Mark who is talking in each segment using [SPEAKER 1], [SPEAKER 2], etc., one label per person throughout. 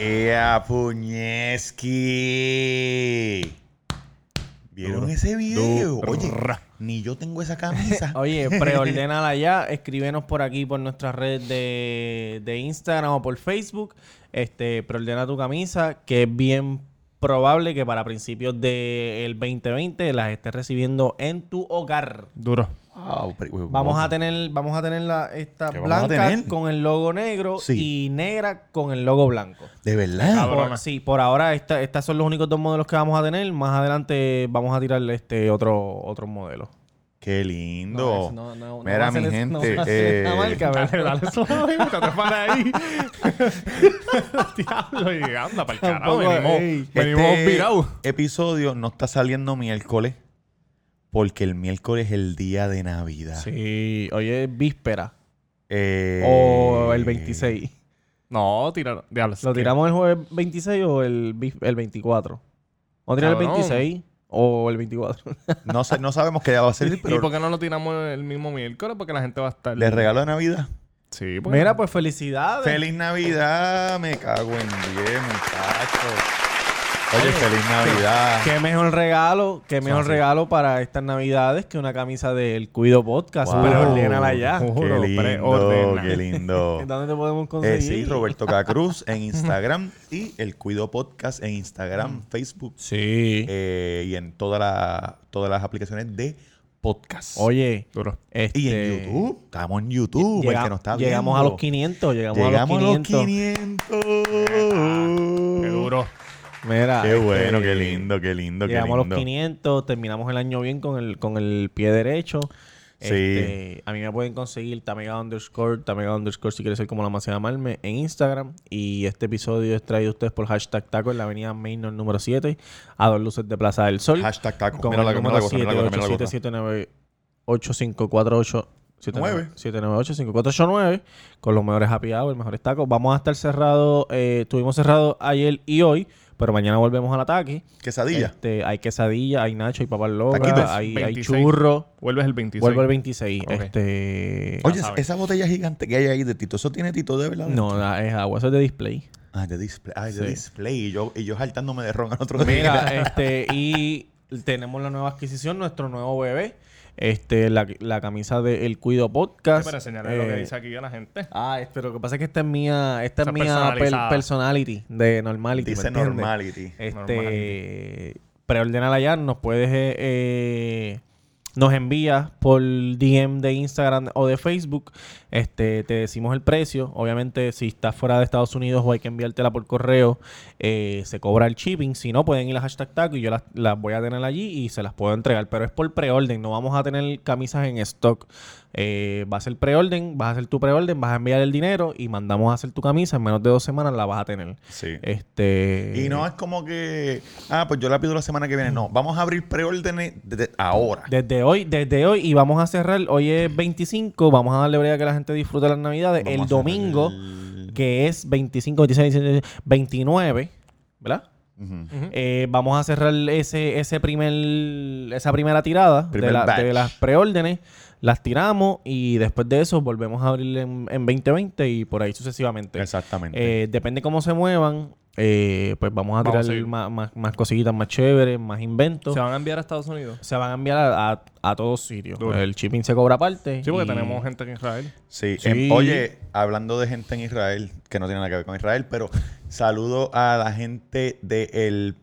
[SPEAKER 1] ¡Ea, Puñeski! ¿Vieron ese video? Oye, ni yo tengo esa camisa.
[SPEAKER 2] Oye, preordénala ya. Escríbenos por aquí, por nuestras redes de, de Instagram o por Facebook. Este, preordena tu camisa, que es bien probable que para principios del 2020 las estés recibiendo en tu hogar.
[SPEAKER 3] Duro.
[SPEAKER 1] Wow, pero- wow,
[SPEAKER 2] Vamos
[SPEAKER 1] wow.
[SPEAKER 2] a tener, vamos a tener la, esta
[SPEAKER 1] ¿Qué vamos a
[SPEAKER 2] blanca
[SPEAKER 1] tener?
[SPEAKER 2] con el logo negro
[SPEAKER 1] Sí.
[SPEAKER 2] y negra con el logo blanco.
[SPEAKER 1] ¿De verdad?
[SPEAKER 2] Por- sí, por ahora esta, estas son los únicos dos modelos que vamos a tener. Más adelante vamos a tirar este otro, otro modelo.
[SPEAKER 1] ¡Qué lindo!
[SPEAKER 2] No, no, no, no
[SPEAKER 1] Mira, mi gente. eh,
[SPEAKER 2] marca,
[SPEAKER 3] Dale, dale suave, para ahí. Diablo, y anda para el carajo. Venimos
[SPEAKER 1] este
[SPEAKER 3] virados.
[SPEAKER 1] episodio no está saliendo miércoles porque el miércoles es el día de Navidad.
[SPEAKER 2] Sí, hoy es víspera.
[SPEAKER 1] Eh,
[SPEAKER 2] O el 26.
[SPEAKER 3] No, tiraron.
[SPEAKER 2] ¿Lo tiramos el jueves 26 o el, el 24? ¿Vamos a tirar el
[SPEAKER 3] Cabrón.
[SPEAKER 2] 26 o el 24?
[SPEAKER 1] No, sé, no sabemos qué día va a ser,
[SPEAKER 3] ¿Y
[SPEAKER 1] pero
[SPEAKER 3] por qué no lo tiramos el mismo miércoles? Porque la gente va a estar.
[SPEAKER 1] ¿le regalo de Navidad?
[SPEAKER 3] Sí, pues.
[SPEAKER 2] Mira, pues felicidades.
[SPEAKER 1] ¡Feliz Navidad! Me cago en 10, muchachos. Oye, feliz Navidad.
[SPEAKER 2] Qué mejor regalo, qué mejor regalo para estas navidades que una camisa del Cuido Podcast.
[SPEAKER 1] Wow.
[SPEAKER 2] Preordénala ya.
[SPEAKER 3] Ju-
[SPEAKER 1] Qué
[SPEAKER 3] Juro,
[SPEAKER 1] lindo, qué lindo.
[SPEAKER 2] ¿Dónde te podemos
[SPEAKER 1] Eh,
[SPEAKER 2] conseguir?
[SPEAKER 1] sí, Roberto Cacruz en Instagram y el Cuido Podcast en Instagram, Facebook
[SPEAKER 2] Sí.
[SPEAKER 1] eh, y en toda la- todas las aplicaciones de podcast.
[SPEAKER 2] Oye,
[SPEAKER 3] Duro.
[SPEAKER 2] este,
[SPEAKER 1] y en YouTube. Estamos en YouTube.
[SPEAKER 2] llega-
[SPEAKER 1] el que nos está
[SPEAKER 2] llegamos a los 500, llegamos,
[SPEAKER 1] Llegamos
[SPEAKER 2] a los 500.
[SPEAKER 1] 500.
[SPEAKER 3] Qué duro.
[SPEAKER 2] Mira,
[SPEAKER 1] Qué
[SPEAKER 2] este,
[SPEAKER 1] bueno, qué lindo, qué lindo, qué
[SPEAKER 2] Llegamos a
[SPEAKER 1] lindo.
[SPEAKER 2] los 500, terminamos el año bien con el, con el pie derecho.
[SPEAKER 1] Sí.
[SPEAKER 2] Este, a mí me pueden conseguir Tamega underscore, Tamega underscore si quieres ser como la más llamarme en Instagram. Y este episodio es traído a ustedes por hashtag taco en la avenida Mainor número 7, a dos luces de Plaza del Sol.
[SPEAKER 1] Hashtag taco.
[SPEAKER 2] con
[SPEAKER 1] Mira la,
[SPEAKER 2] el
[SPEAKER 1] mira la
[SPEAKER 2] número
[SPEAKER 1] cosa, mira la cosa, mira la cosa.
[SPEAKER 2] 787798548
[SPEAKER 1] Nueve.
[SPEAKER 2] 798-5489 con los mejores happy hour, mejores tacos. Vamos a estar cerrados, eh, estuvimos cerrados ayer y hoy, pero mañana volvemos al ataque.
[SPEAKER 1] Quesadilla.
[SPEAKER 2] Este, hay quesadilla, hay nacho, hay papas locas, hay, hay
[SPEAKER 3] 26.
[SPEAKER 2] churro.
[SPEAKER 3] Vuelves el 26.
[SPEAKER 2] Vuelvo el 26.
[SPEAKER 3] Ok.
[SPEAKER 2] Este.
[SPEAKER 1] Oye, esa botella gigante que hay ahí de Tito, ¿eso tiene Tito de verdad?
[SPEAKER 2] No, es agua, eso es de display.
[SPEAKER 1] Ah, de display. Ah, de
[SPEAKER 2] Sí.
[SPEAKER 1] display. Y yo, y yo saltándome de ron al otro
[SPEAKER 2] Mira,
[SPEAKER 1] día.
[SPEAKER 2] este, y tenemos la nueva adquisición, nuestro nuevo bebé. Este, la, la camisa de El Cuido Podcast.
[SPEAKER 3] Para enseñarle lo que
[SPEAKER 2] Eh,
[SPEAKER 3] dice aquí a la gente.
[SPEAKER 2] Ah, pero lo que pasa es que esta es mía, esta es mía per- personality, de normality. ¿me
[SPEAKER 1] Dice normality.
[SPEAKER 2] Este, preordenala ya, nos puedes, eh, eh, nos envías por DM de Instagram o de Facebook, este, te decimos el precio. Obviamente, si estás fuera de Estados Unidos o hay que enviártela por correo, eh, se cobra el shipping. Si no, pueden ir a hashtag taco y yo las, las voy a tener allí y se las puedo entregar. Pero es por preorden, no vamos a tener camisas en stock. Eh, va a ser preorden, vas a hacer tu preorden, vas a enviar el dinero y mandamos a hacer tu camisa. En menos de dos semanas la vas a tener.
[SPEAKER 1] Sí.
[SPEAKER 2] Este.
[SPEAKER 1] Y no es como que, ah, pues yo la pido la semana que viene. No, vamos a abrir preórdenes desde ahora.
[SPEAKER 2] Desde hoy, desde hoy, y vamos a cerrar, hoy es 25, vamos a darle brega a que la gente disfrute las navidades.
[SPEAKER 1] Vamos
[SPEAKER 2] el domingo,
[SPEAKER 1] el-
[SPEAKER 2] que es 25, 26, 27, 29, ¿verdad? Eh, vamos a cerrar ese, ese primer, esa primera tirada
[SPEAKER 1] Primer
[SPEAKER 2] de, la- de las preórdenes, las tiramos y después de eso volvemos a abrir en, en 2020 y por ahí sucesivamente.
[SPEAKER 1] Exactamente.
[SPEAKER 2] Eh, depende cómo se muevan, eh, pues vamos a
[SPEAKER 3] Vamos
[SPEAKER 2] tirar más, más, más cositas más chéveres, más inventos.
[SPEAKER 3] ¿Se van a enviar a Estados Unidos?
[SPEAKER 2] Se van a enviar a, a- a todos sitios.
[SPEAKER 3] Duro.
[SPEAKER 2] El shipping se cobra aparte.
[SPEAKER 3] Sí, porque
[SPEAKER 2] y-
[SPEAKER 3] tenemos gente en Israel.
[SPEAKER 1] Sí.
[SPEAKER 2] Sí.
[SPEAKER 1] em, oye, hablando de gente en Israel, que no tiene nada que ver con Israel, pero saludo a la gente de el,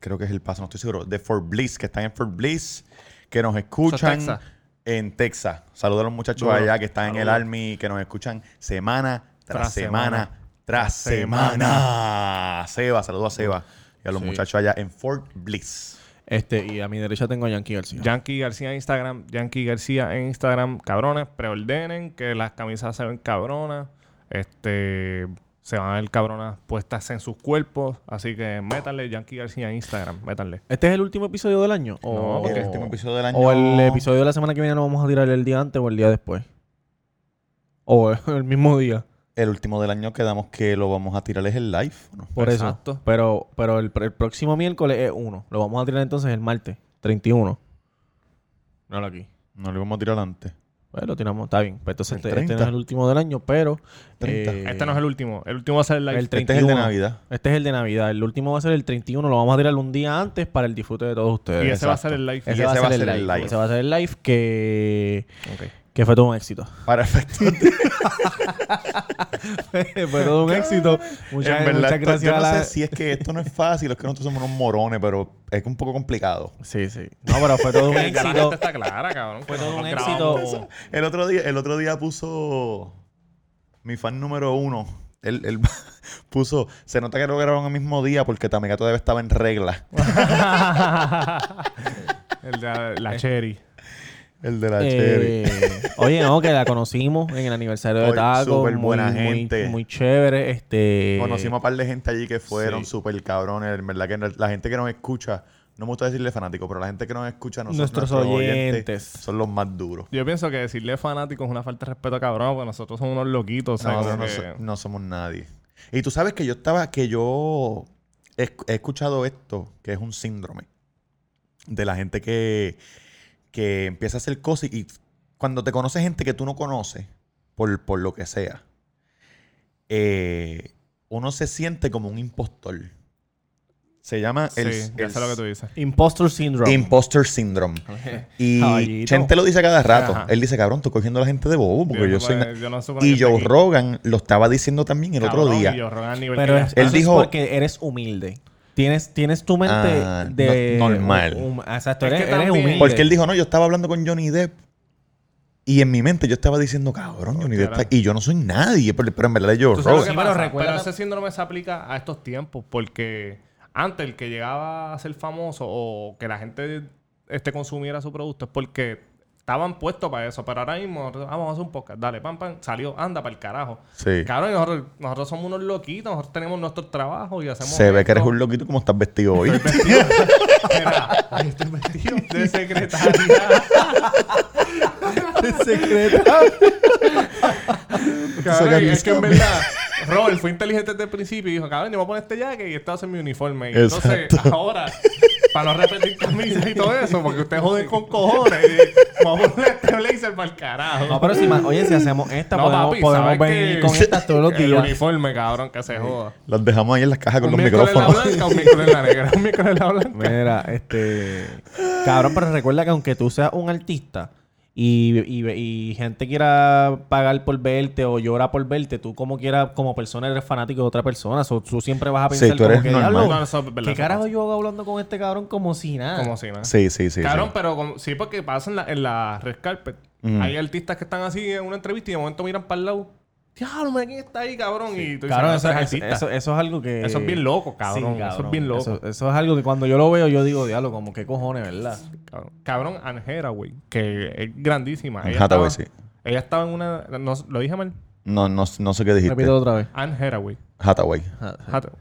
[SPEAKER 1] creo que es el paso, no estoy seguro, de Fort Bliss, que están en Fort Bliss, que nos escuchan
[SPEAKER 3] Texas.
[SPEAKER 1] en Texas. Saludo a los muchachos
[SPEAKER 3] Duro.
[SPEAKER 1] allá que están en el
[SPEAKER 3] Saludos.
[SPEAKER 1] Army, que nos escuchan semana tras,
[SPEAKER 3] Tras
[SPEAKER 1] semana,
[SPEAKER 3] semana.
[SPEAKER 1] Tras semana. Seba, saludo a Seba y a los
[SPEAKER 2] Sí.
[SPEAKER 1] muchachos allá en Fort Bliss.
[SPEAKER 2] Este, y a mi derecha tengo a Yankee García.
[SPEAKER 3] Yankee García en Instagram. Yankee García en Instagram. Cabrones, preordenen que las camisas se ven cabronas. Este. Se van a ver cabronas puestas en sus cuerpos. Así que métanle Yankee García en Instagram. Métanle.
[SPEAKER 2] ¿Este es el último episodio del año?
[SPEAKER 3] No,
[SPEAKER 2] O,
[SPEAKER 3] porque
[SPEAKER 1] el último episodio del año.
[SPEAKER 2] o el episodio de la semana que viene lo vamos a tirar el día antes o el día después. O el mismo día.
[SPEAKER 1] El último del año quedamos que lo vamos a tirar es el live. ¿o no?
[SPEAKER 2] Por
[SPEAKER 3] Exacto.
[SPEAKER 2] eso. Pero, pero el, el próximo miércoles es uno. Lo vamos a tirar entonces el martes, 31. No aquí.
[SPEAKER 1] No lo íbamos a tirar antes.
[SPEAKER 2] Pues lo tiramos, está bien. Pues entonces este, este no
[SPEAKER 1] 30.
[SPEAKER 2] es el último del año, pero...
[SPEAKER 1] 30.
[SPEAKER 2] eh,
[SPEAKER 3] Este no es el último. El último va a ser el live.
[SPEAKER 2] el
[SPEAKER 1] Este es el
[SPEAKER 2] 31.
[SPEAKER 1] de Navidad.
[SPEAKER 2] Este es el de Navidad. El último va a ser el 31. Lo vamos a tirar un día antes para el disfrute de todos ustedes.
[SPEAKER 3] y ese va a ser el live.
[SPEAKER 2] Ese, va, a ser el live. Ese va a ser el live que,
[SPEAKER 3] Ok.
[SPEAKER 2] Que fue todo un éxito.
[SPEAKER 1] Para efectos
[SPEAKER 2] fue todo un éxito. Muchas,
[SPEAKER 1] en verdad,
[SPEAKER 2] muchas gracias
[SPEAKER 1] yo
[SPEAKER 2] a
[SPEAKER 1] no
[SPEAKER 2] la...
[SPEAKER 1] sé si es que esto no es fácil, es que nosotros somos unos morones, pero es un poco complicado.
[SPEAKER 2] Sí, sí. No, pero fue todo un éxito.
[SPEAKER 3] gente está clara, cabrón.
[SPEAKER 2] Fue todo un éxito.
[SPEAKER 1] El otro día, el otro día puso mi fan número uno. Él, él puso, se nota que lo grabaron el mismo día porque Tamega todavía estaba en regla.
[SPEAKER 3] El de la, la Cherry.
[SPEAKER 1] El de la Cherry.
[SPEAKER 2] Eh, oye, no, que la conocimos en el aniversario de Taco.
[SPEAKER 1] súper
[SPEAKER 2] muy,
[SPEAKER 1] buena
[SPEAKER 2] muy-
[SPEAKER 1] gente.
[SPEAKER 2] Muy, chévere. Este...
[SPEAKER 1] Conocimos a un par de gente allí que fueron
[SPEAKER 3] Sí.
[SPEAKER 1] súper cabrones. En verdad que la gente que nos escucha, no me gusta decirle fanático, pero la gente que nos escucha, nosotros,
[SPEAKER 2] Nuestros
[SPEAKER 1] nuestros
[SPEAKER 2] oyentes.
[SPEAKER 1] son los más duros.
[SPEAKER 3] Yo pienso que decirle fanático es una falta de respeto, cabrón, porque nosotros somos unos loquitos.
[SPEAKER 1] No,
[SPEAKER 3] ¿sabes?
[SPEAKER 1] no, no,
[SPEAKER 3] que-
[SPEAKER 1] no somos nadie. Y tú sabes que yo estaba, que yo he, he escuchado esto, que es un síndrome de la gente que, que empieza a hacer cosas y cuando te conoce gente que tú no conoces, por, por lo que sea, eh, uno se siente como un impostor. Se llama
[SPEAKER 3] Sí,
[SPEAKER 1] el,
[SPEAKER 3] ya
[SPEAKER 1] el
[SPEAKER 3] sé lo que tú dices.
[SPEAKER 2] Impostor Syndrome.
[SPEAKER 1] Imposter Syndrome. Y
[SPEAKER 2] Caballito.
[SPEAKER 1] Chente lo dice cada rato.
[SPEAKER 3] Ajá.
[SPEAKER 1] Él dice, cabrón, estoy cogiendo a la gente de bobo porque yo, soy...
[SPEAKER 3] me-
[SPEAKER 1] na-".
[SPEAKER 3] yo no supone
[SPEAKER 1] Y Joe
[SPEAKER 3] aquí.
[SPEAKER 1] Rogan lo estaba diciendo también el otro día.
[SPEAKER 3] y Joe Rogan a nivel
[SPEAKER 2] Pero
[SPEAKER 3] que
[SPEAKER 2] es,
[SPEAKER 3] ya
[SPEAKER 1] Él
[SPEAKER 2] eso
[SPEAKER 1] dijo-
[SPEAKER 2] es porque eres humilde. Tienes, tienes tu mente
[SPEAKER 1] Ah,
[SPEAKER 2] de...
[SPEAKER 1] no- normal.
[SPEAKER 2] un- un- exacto,
[SPEAKER 3] Es que
[SPEAKER 2] eres,
[SPEAKER 3] también-
[SPEAKER 2] humilde.
[SPEAKER 1] Porque él dijo, no, yo estaba hablando con Johnny Depp. Y en mi mente yo estaba diciendo, cabrón, Johnny Depp.
[SPEAKER 3] carajo.
[SPEAKER 1] está-". Y yo no soy nadie, pero, pero en verdad
[SPEAKER 3] Tú sabes que pasa? Pero ese síndrome se aplica a estos tiempos porque antes el que llegaba a ser famoso o que la gente este, consumiera su producto es porque estaban puestos para eso. Pero ahora mismo, nosotros, "Ah, vamos a hacer un podcast. Dale, pam, pam, salió, anda para el carajo.
[SPEAKER 1] Sí.
[SPEAKER 3] Y nosotros, nosotros somos unos loquitos, nosotros tenemos nuestro trabajo y hacemos.
[SPEAKER 1] Se ve que eres un loquito como estás vestido hoy.
[SPEAKER 3] Estoy vestido. Mira, estoy vestido de secretaria. Cabrón,
[SPEAKER 1] Sacan
[SPEAKER 3] es que en verdad, Robert fue inteligente desde el principio y dijo, cabrón, yo me voy a poner este jacket y este va a ser mi uniforme. Y entonces, ahora, para no repetir camisas y todo eso, porque ustedes joden con cojones, y vamos a poner este blazer para el carajo.
[SPEAKER 2] No, pero si, ma- oye, si hacemos esta,
[SPEAKER 3] No,
[SPEAKER 2] podemos,
[SPEAKER 3] papi,
[SPEAKER 2] podemos
[SPEAKER 3] ¿sabes
[SPEAKER 2] venir con estas todos los
[SPEAKER 3] El
[SPEAKER 2] días.
[SPEAKER 3] uniforme, cabrón, que se joda.
[SPEAKER 1] Los dejamos ahí en las cajas con
[SPEAKER 3] un
[SPEAKER 1] los
[SPEAKER 3] miércoles en la
[SPEAKER 1] micrófonos.
[SPEAKER 3] blanca, un miércoles en la negra, un miércoles en la blanca.
[SPEAKER 2] Mira, este... Cabrón, pero recuerda que aunque tú seas un artista y, y, y gente quiera pagar por verte o llora por verte, tú como quieras, como persona, eres fanático de otra persona. So, tú siempre vas a
[SPEAKER 1] Sí,
[SPEAKER 2] pensar
[SPEAKER 1] tú eres
[SPEAKER 2] como que,
[SPEAKER 1] normal.
[SPEAKER 2] "Diablo,
[SPEAKER 3] No, eso es verdad,
[SPEAKER 2] ¿qué carajo yo hago hablando con este cabrón como si nada?
[SPEAKER 3] Como si nada.
[SPEAKER 1] Sí, sí, sí.
[SPEAKER 3] Cabrón,
[SPEAKER 1] sí.
[SPEAKER 3] pero como- sí, porque pasa en la, en la red carpet. Hay artistas que están así en una entrevista y de momento miran para el lado. Diablo, mira quién está ahí, cabrón. Y tú
[SPEAKER 2] Cabrón,
[SPEAKER 3] "Ah,
[SPEAKER 2] eso,
[SPEAKER 3] es
[SPEAKER 2] eso,
[SPEAKER 3] artista".
[SPEAKER 2] eso- eso es algo que...
[SPEAKER 3] Eso es bien loco, cabrón. Eso es bien loco.
[SPEAKER 2] Eso, eso es algo que cuando yo lo veo, yo digo, diablo, como qué cojones, ¿verdad?
[SPEAKER 3] Cabrón, cabrón Hathaway, que es grandísima. Ella
[SPEAKER 1] Hathaway,
[SPEAKER 3] estaba,
[SPEAKER 1] sí.
[SPEAKER 3] Ella estaba en una... no, ¿Lo dije mal?
[SPEAKER 1] No, no, no sé qué dijiste.
[SPEAKER 2] Repito otra vez.
[SPEAKER 3] Anne Hathaway.
[SPEAKER 1] Hathaway.
[SPEAKER 3] Hathaway.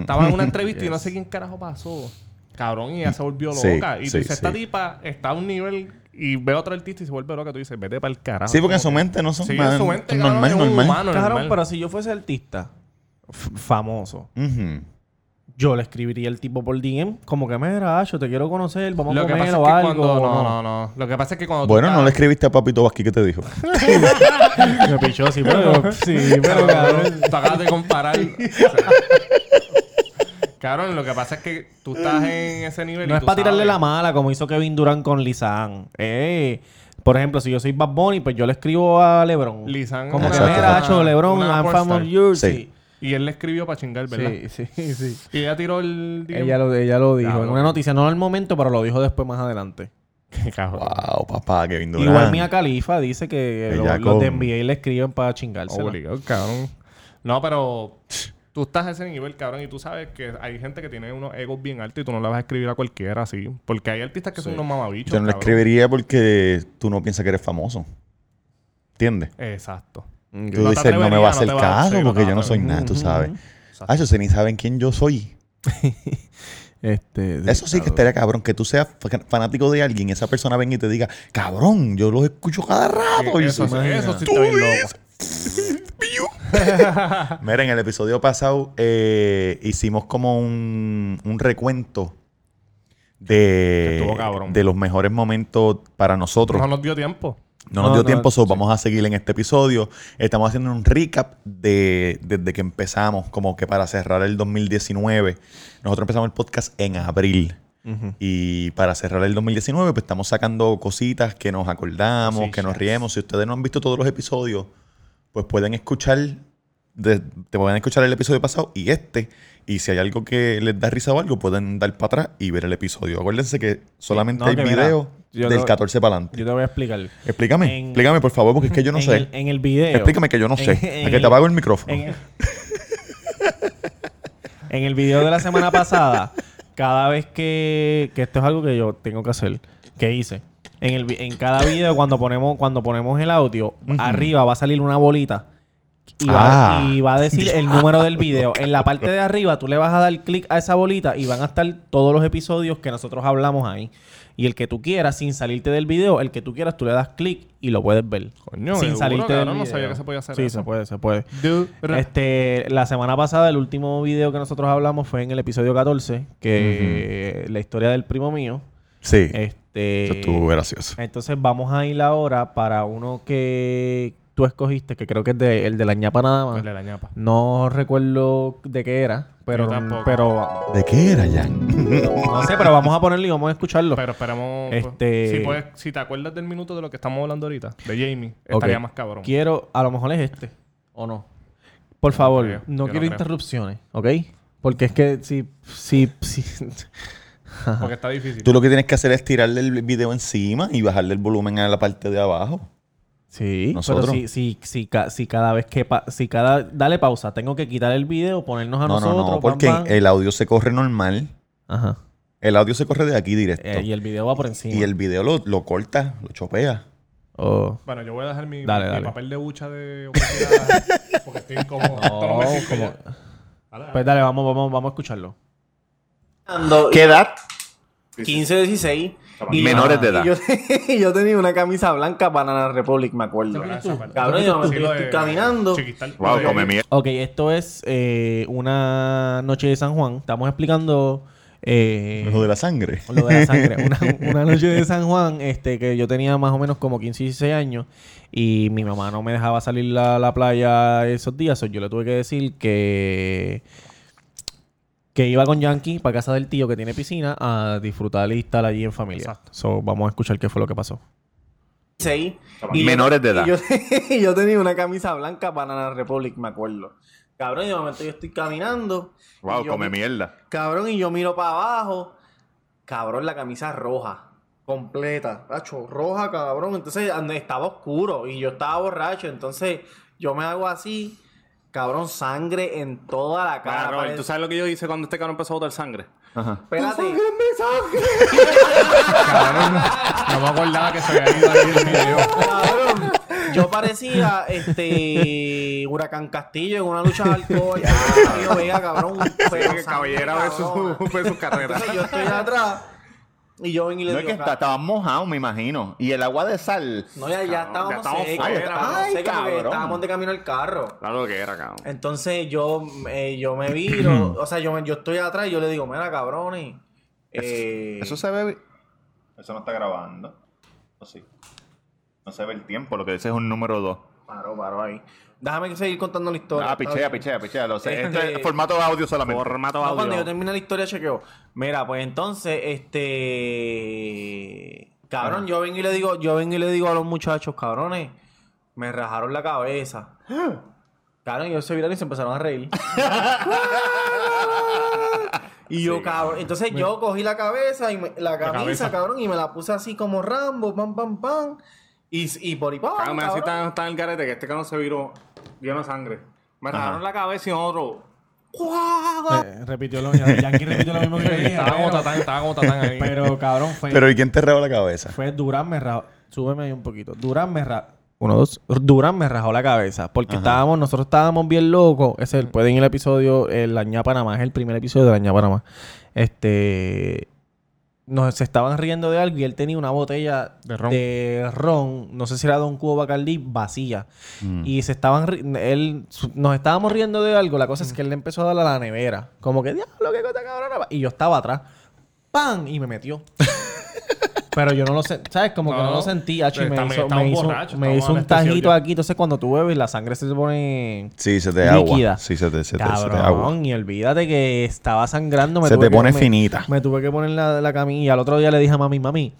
[SPEAKER 3] Estaba en una entrevista y no sé quién carajo pasó. Cabrón, y ella se volvió
[SPEAKER 1] Sí,
[SPEAKER 3] loca. y tú
[SPEAKER 1] sí,
[SPEAKER 3] dices, esta
[SPEAKER 1] sí.
[SPEAKER 3] tipa está a un nivel y ve a otro artista y se vuelve loca. Tú dices, vete para el carajo.
[SPEAKER 1] Sí, porque en su
[SPEAKER 3] que-
[SPEAKER 1] mente no son
[SPEAKER 3] Sí, en su mente,
[SPEAKER 1] son
[SPEAKER 3] cabrón,
[SPEAKER 1] normal,
[SPEAKER 3] es un
[SPEAKER 1] normal.
[SPEAKER 3] humano
[SPEAKER 2] Cabrón,
[SPEAKER 3] normal.
[SPEAKER 2] pero si yo fuese artista famoso, yo le escribiría al tipo por DM como que, mira, Acho, te quiero conocer, vamos
[SPEAKER 3] Lo
[SPEAKER 2] a
[SPEAKER 3] que
[SPEAKER 2] comer
[SPEAKER 3] pasa es
[SPEAKER 2] o
[SPEAKER 3] que
[SPEAKER 2] algo.
[SPEAKER 3] cuando... No,
[SPEAKER 2] ¿no?
[SPEAKER 3] no, no. Lo que pasa es que cuando tú
[SPEAKER 1] Bueno, no
[SPEAKER 3] estás-
[SPEAKER 1] le escribiste a Papito Vasqui, ¿qué te dijo?
[SPEAKER 2] Me pichó, sí, pero... sí, pero cabrón.
[SPEAKER 3] Tú acabas de comparar. Cabrón, lo que pasa es que tú estás en ese nivel.
[SPEAKER 2] No
[SPEAKER 3] y
[SPEAKER 2] es para tirarle
[SPEAKER 3] sabes-
[SPEAKER 2] la mala como hizo Kevin Durant con Lisan. Eh, por ejemplo, si yo soy Bad Bunny, pues yo le escribo a LeBron.
[SPEAKER 3] Lisan
[SPEAKER 2] Como que, mira, Acho, LeBron,
[SPEAKER 3] una
[SPEAKER 2] I'm from yours.
[SPEAKER 1] Sí.
[SPEAKER 3] Y él le escribió para chingar, ¿verdad?
[SPEAKER 2] Sí, sí, sí.
[SPEAKER 3] Y ella tiró el.
[SPEAKER 2] Ella lo, ella lo dijo
[SPEAKER 3] Cabrón.
[SPEAKER 2] en una noticia, no al momento, pero lo dijo después más adelante.
[SPEAKER 3] Qué cabrón.
[SPEAKER 1] Wow, papá, Kevin Durant.
[SPEAKER 2] Igual Mia Khalifa dice que lo-
[SPEAKER 1] Ella
[SPEAKER 2] los de
[SPEAKER 1] con-
[SPEAKER 2] NBA le escriben para chingársela.
[SPEAKER 3] Obligado, cabrón. No, pero tú estás a ese nivel, cabrón, y tú sabes que hay gente que tiene unos egos bien altos y tú no le vas a escribir a cualquiera así. Porque hay artistas que son unos mamabichos.
[SPEAKER 1] Yo no le
[SPEAKER 3] cabrón.
[SPEAKER 1] escribiría porque tú no piensas que eres famoso. ¿Entiendes?
[SPEAKER 3] Exacto.
[SPEAKER 1] Tú
[SPEAKER 3] No te
[SPEAKER 1] dices, no me va a hacer caso
[SPEAKER 3] sí, no te
[SPEAKER 1] porque yo no soy nada, tú sabes.
[SPEAKER 3] Exacto.
[SPEAKER 1] Ah, yo sé, ni saben quién yo soy.
[SPEAKER 2] Este,
[SPEAKER 1] Eso sí que estaría cabrón, que tú seas fa- fanático de alguien y esa persona venga y te diga, cabrón, yo los escucho cada rato. Y
[SPEAKER 3] Eso,
[SPEAKER 1] tú-
[SPEAKER 3] sí- eso sí
[SPEAKER 1] Tú
[SPEAKER 3] está bien
[SPEAKER 1] eres
[SPEAKER 3] loco.
[SPEAKER 1] Mira, en el episodio pasado eh, hicimos como un, un recuento de, de los mejores momentos para nosotros.
[SPEAKER 3] No nos dio tiempo.
[SPEAKER 1] No nos
[SPEAKER 2] No,
[SPEAKER 1] dio
[SPEAKER 2] no,
[SPEAKER 1] tiempo, so
[SPEAKER 2] sí.
[SPEAKER 1] vamos a seguir en este episodio. Estamos haciendo un recap de desde que empezamos, como que para cerrar el 2019. Nosotros empezamos el podcast en abril. Y para cerrar el 2019, pues estamos sacando cositas que nos acordamos, que nos riemos. Si ustedes no han visto todos los episodios, pues pueden escuchar, de- te pueden escuchar el episodio pasado y este. Y si hay algo que les da risa o algo, pueden dar para atrás y ver el episodio. Acuérdense que solamente
[SPEAKER 2] no,
[SPEAKER 1] hay
[SPEAKER 2] que
[SPEAKER 1] video del
[SPEAKER 2] no-
[SPEAKER 1] 14 para adelante.
[SPEAKER 2] Yo te voy a explicar.
[SPEAKER 1] Explícame,
[SPEAKER 2] En-
[SPEAKER 1] explícame por favor, porque es que yo no
[SPEAKER 2] en
[SPEAKER 1] sé.
[SPEAKER 2] El, en el video.
[SPEAKER 1] Explícame que yo no sé.
[SPEAKER 2] en-
[SPEAKER 1] que te apago el micrófono.
[SPEAKER 2] En el, en el video de la semana pasada, cada vez que, que esto es algo que yo tengo que hacer, que hice. En, el, en cada video, cuando ponemos, cuando ponemos el audio, arriba va a salir una bolita. Y va,
[SPEAKER 1] Ah.
[SPEAKER 2] y va a decir el número del video. En la parte de arriba, tú le vas a dar clic a esa bolita y van a estar todos los episodios que nosotros hablamos ahí. Y el que tú quieras, sin salirte del video, el que tú quieras, tú le das clic y lo puedes ver.
[SPEAKER 3] Coño,
[SPEAKER 2] sin salirte del
[SPEAKER 3] no
[SPEAKER 2] video.
[SPEAKER 3] sabía que se podía hacer
[SPEAKER 2] sí,
[SPEAKER 3] eso.
[SPEAKER 2] se puede, se puede. Este, la semana pasada, el último video que nosotros hablamos fue en el episodio 14, que la historia del primo mío.
[SPEAKER 1] Sí.
[SPEAKER 2] Este,
[SPEAKER 1] Eso estuvo gracioso.
[SPEAKER 2] entonces vamos a ir ahora para uno que tú escogiste, que creo que es de, el de la ñapa nada más.
[SPEAKER 3] El de la ñapa.
[SPEAKER 2] No recuerdo de qué era, pero,
[SPEAKER 3] Yo tampoco.
[SPEAKER 2] pero
[SPEAKER 1] ¿De qué era, Jan?
[SPEAKER 2] no sé, pero vamos a ponerlo y vamos a escucharlo.
[SPEAKER 3] Pero esperemos. pues,
[SPEAKER 2] Este-
[SPEAKER 3] Si, puedes- si te acuerdas del minuto de lo que estamos hablando ahorita, de Jamie, estaría más cabrón.
[SPEAKER 2] Quiero, a lo mejor es este, ¿o no? Por favor, no quiero interrupciones, ¿ok? Porque es que si, si, si,
[SPEAKER 3] Porque está difícil.
[SPEAKER 1] Tú lo que tienes que hacer es tirarle el video encima y bajarle el volumen a la parte de abajo.
[SPEAKER 2] Sí,
[SPEAKER 1] Nosotros.
[SPEAKER 2] pero si, si, si, ca- si cada vez que... pa- si cada... Dale pausa. Tengo que quitar el video, ponernos a
[SPEAKER 1] No, no,
[SPEAKER 2] nosotros.
[SPEAKER 1] no,
[SPEAKER 2] pam,
[SPEAKER 1] porque el audio se corre normal.
[SPEAKER 2] Ajá.
[SPEAKER 1] El audio se corre de aquí directo.
[SPEAKER 2] Eh, y el video va por encima.
[SPEAKER 1] y el video lo, lo corta, lo chopea.
[SPEAKER 2] Oh.
[SPEAKER 3] Bueno, yo voy a dejar mi,
[SPEAKER 2] Dale,
[SPEAKER 3] mi
[SPEAKER 2] dale.
[SPEAKER 3] papel de bucha de oportunidad porque estoy incómodo. Esto no me sirve
[SPEAKER 2] como-
[SPEAKER 3] ya. Dale, dale.
[SPEAKER 2] Pues dale, vamos, vamos, vamos a escucharlo.
[SPEAKER 4] ¿Qué edad?
[SPEAKER 5] 15, 16. Y
[SPEAKER 4] Menores de edad.
[SPEAKER 5] Y yo, y yo tenía una camisa blanca Banana Republic, me acuerdo. Cabrón, yo, estoy caminando.
[SPEAKER 4] Wow, come mierda.
[SPEAKER 2] Ok, esto es eh, una noche de San Juan. Estamos explicando... eh,
[SPEAKER 1] Lo de la sangre.
[SPEAKER 2] Lo de la sangre. Una, una noche de San Juan, este, que yo tenía más o menos como 15 y 16 años y mi mamá no me dejaba salir a la playa esos días. so yo le tuve que decir que que iba con Yankee para casa del tío que tiene piscina a disfrutar y estar allí en familia.
[SPEAKER 3] Exacto.
[SPEAKER 2] So, vamos a escuchar qué fue lo que pasó.
[SPEAKER 5] 16.
[SPEAKER 4] Menores de edad.
[SPEAKER 5] Y yo, y yo tenía una camisa blanca Banana Republic, me acuerdo. Cabrón, y de momento yo estoy caminando.
[SPEAKER 4] Wow,
[SPEAKER 5] y yo
[SPEAKER 4] come
[SPEAKER 5] mi-
[SPEAKER 4] mierda.
[SPEAKER 5] Cabrón, y yo miro para abajo. Cabrón, la camisa roja. Completa. Tacho, roja, cabrón. Entonces estaba oscuro y yo estaba borracho. Entonces yo me hago así. Cabrón, sangre en toda la cara.
[SPEAKER 6] Cara, Robert, ¿tú sabes lo que yo hice cuando este cabrón empezó a botar sangre?
[SPEAKER 5] Espérate.
[SPEAKER 3] Cabrón, no me acordaba que se había ido ahí el video.
[SPEAKER 5] Cabrón, yo parecía este Huracán Castillo en una lucha de alcohol. Yo veía, cabrón, un
[SPEAKER 6] ve su carrera.
[SPEAKER 5] Entonces yo estoy atrás y yo vengo y le
[SPEAKER 4] No es
[SPEAKER 5] digo,
[SPEAKER 4] que
[SPEAKER 5] "Ca-
[SPEAKER 4] estaban mojados, me imagino. Y el agua de sal.
[SPEAKER 5] No, ya, ya estábamos
[SPEAKER 6] ya estábamos
[SPEAKER 5] secos.
[SPEAKER 6] fuera.
[SPEAKER 5] estábamos
[SPEAKER 4] Ay,
[SPEAKER 5] secos porque
[SPEAKER 4] cabrón.
[SPEAKER 5] estábamos de camino al carro.
[SPEAKER 6] Claro que era, cabrón.
[SPEAKER 5] Entonces yo, eh, yo me viro, o sea, yo, yo estoy atrás y yo le digo, mira, cabrones. Eh,
[SPEAKER 4] Eso se ve. Eso no está grabando. ¿O sí? No se ve el tiempo, lo que dice es un número 2.
[SPEAKER 5] Paro, paro ahí. Déjame seguir contando la historia.
[SPEAKER 4] Ah, pichea, pichea, pichea. Lo sé.
[SPEAKER 5] Este-
[SPEAKER 4] Este es formato de audio solamente.
[SPEAKER 6] Formato
[SPEAKER 5] No, cuando yo
[SPEAKER 6] audio.
[SPEAKER 5] termine la historia, chequeo. Mira, pues entonces, este. Cabrón, yo vengo y le digo, yo vengo y le digo a los muchachos, cabrones, me rajaron la cabeza. Cabrón, y ellos se viraron y se empezaron a reír. y yo, cabrón, entonces yo cogí la cabeza y me- la camisa,
[SPEAKER 3] cabeza.
[SPEAKER 5] cabrón, y me la puse así como Rambo, pam, pam, pam. Y, y por ahí pa,
[SPEAKER 6] Cabrón, me así tan, tan el garete que este cabrón se viró lleno de sangre. Me rajaron la cabeza y otro.
[SPEAKER 2] Eh, repitió lo Yankee repitió lo mismo que yo dije,
[SPEAKER 3] Estaba como
[SPEAKER 2] pero-
[SPEAKER 3] tatán, estaba como tatán ahí.
[SPEAKER 2] Pero cabrón, fue,
[SPEAKER 1] Pero ¿y quién te rajó la cabeza?
[SPEAKER 2] fue Durán me rajó. Súbeme ahí un poquito. Durán me rajó. Uno, dos. Durán me rajó la cabeza. Porque estábamos, nosotros estábamos bien locos. Ese es el- pueden ir al episodio, el La ñapa nada más, es el primer episodio de La ñapa nada más. Este. Nos se estaban riendo de algo y él tenía una botella
[SPEAKER 3] De ron.
[SPEAKER 2] de ron, no sé si era Don Cubo Bacardí, vacía.
[SPEAKER 1] Mm.
[SPEAKER 2] Y se estaban él su- nos estábamos riendo de algo, la cosa es que él le empezó a dar a la nevera, como que diablo qué cosa cabrona. Y yo estaba atrás. ¡Pam! Y me metió. Pero yo no lo sé, ¿sabes? Como que no lo sentí. Me hizo, me hizo, me un tajito
[SPEAKER 3] ya.
[SPEAKER 2] aquí. Entonces, cuando tú bebes, la sangre se te pone
[SPEAKER 1] Sí, se te agua.
[SPEAKER 2] líquida.
[SPEAKER 1] Sí, se te, se te, se te agua.
[SPEAKER 2] Y olvídate que estaba sangrando. Me
[SPEAKER 1] Se
[SPEAKER 2] tuve
[SPEAKER 1] te
[SPEAKER 2] que-
[SPEAKER 1] pone finita.
[SPEAKER 2] Me tuve que poner la, la camilla. Y al otro día le dije a mami, mami,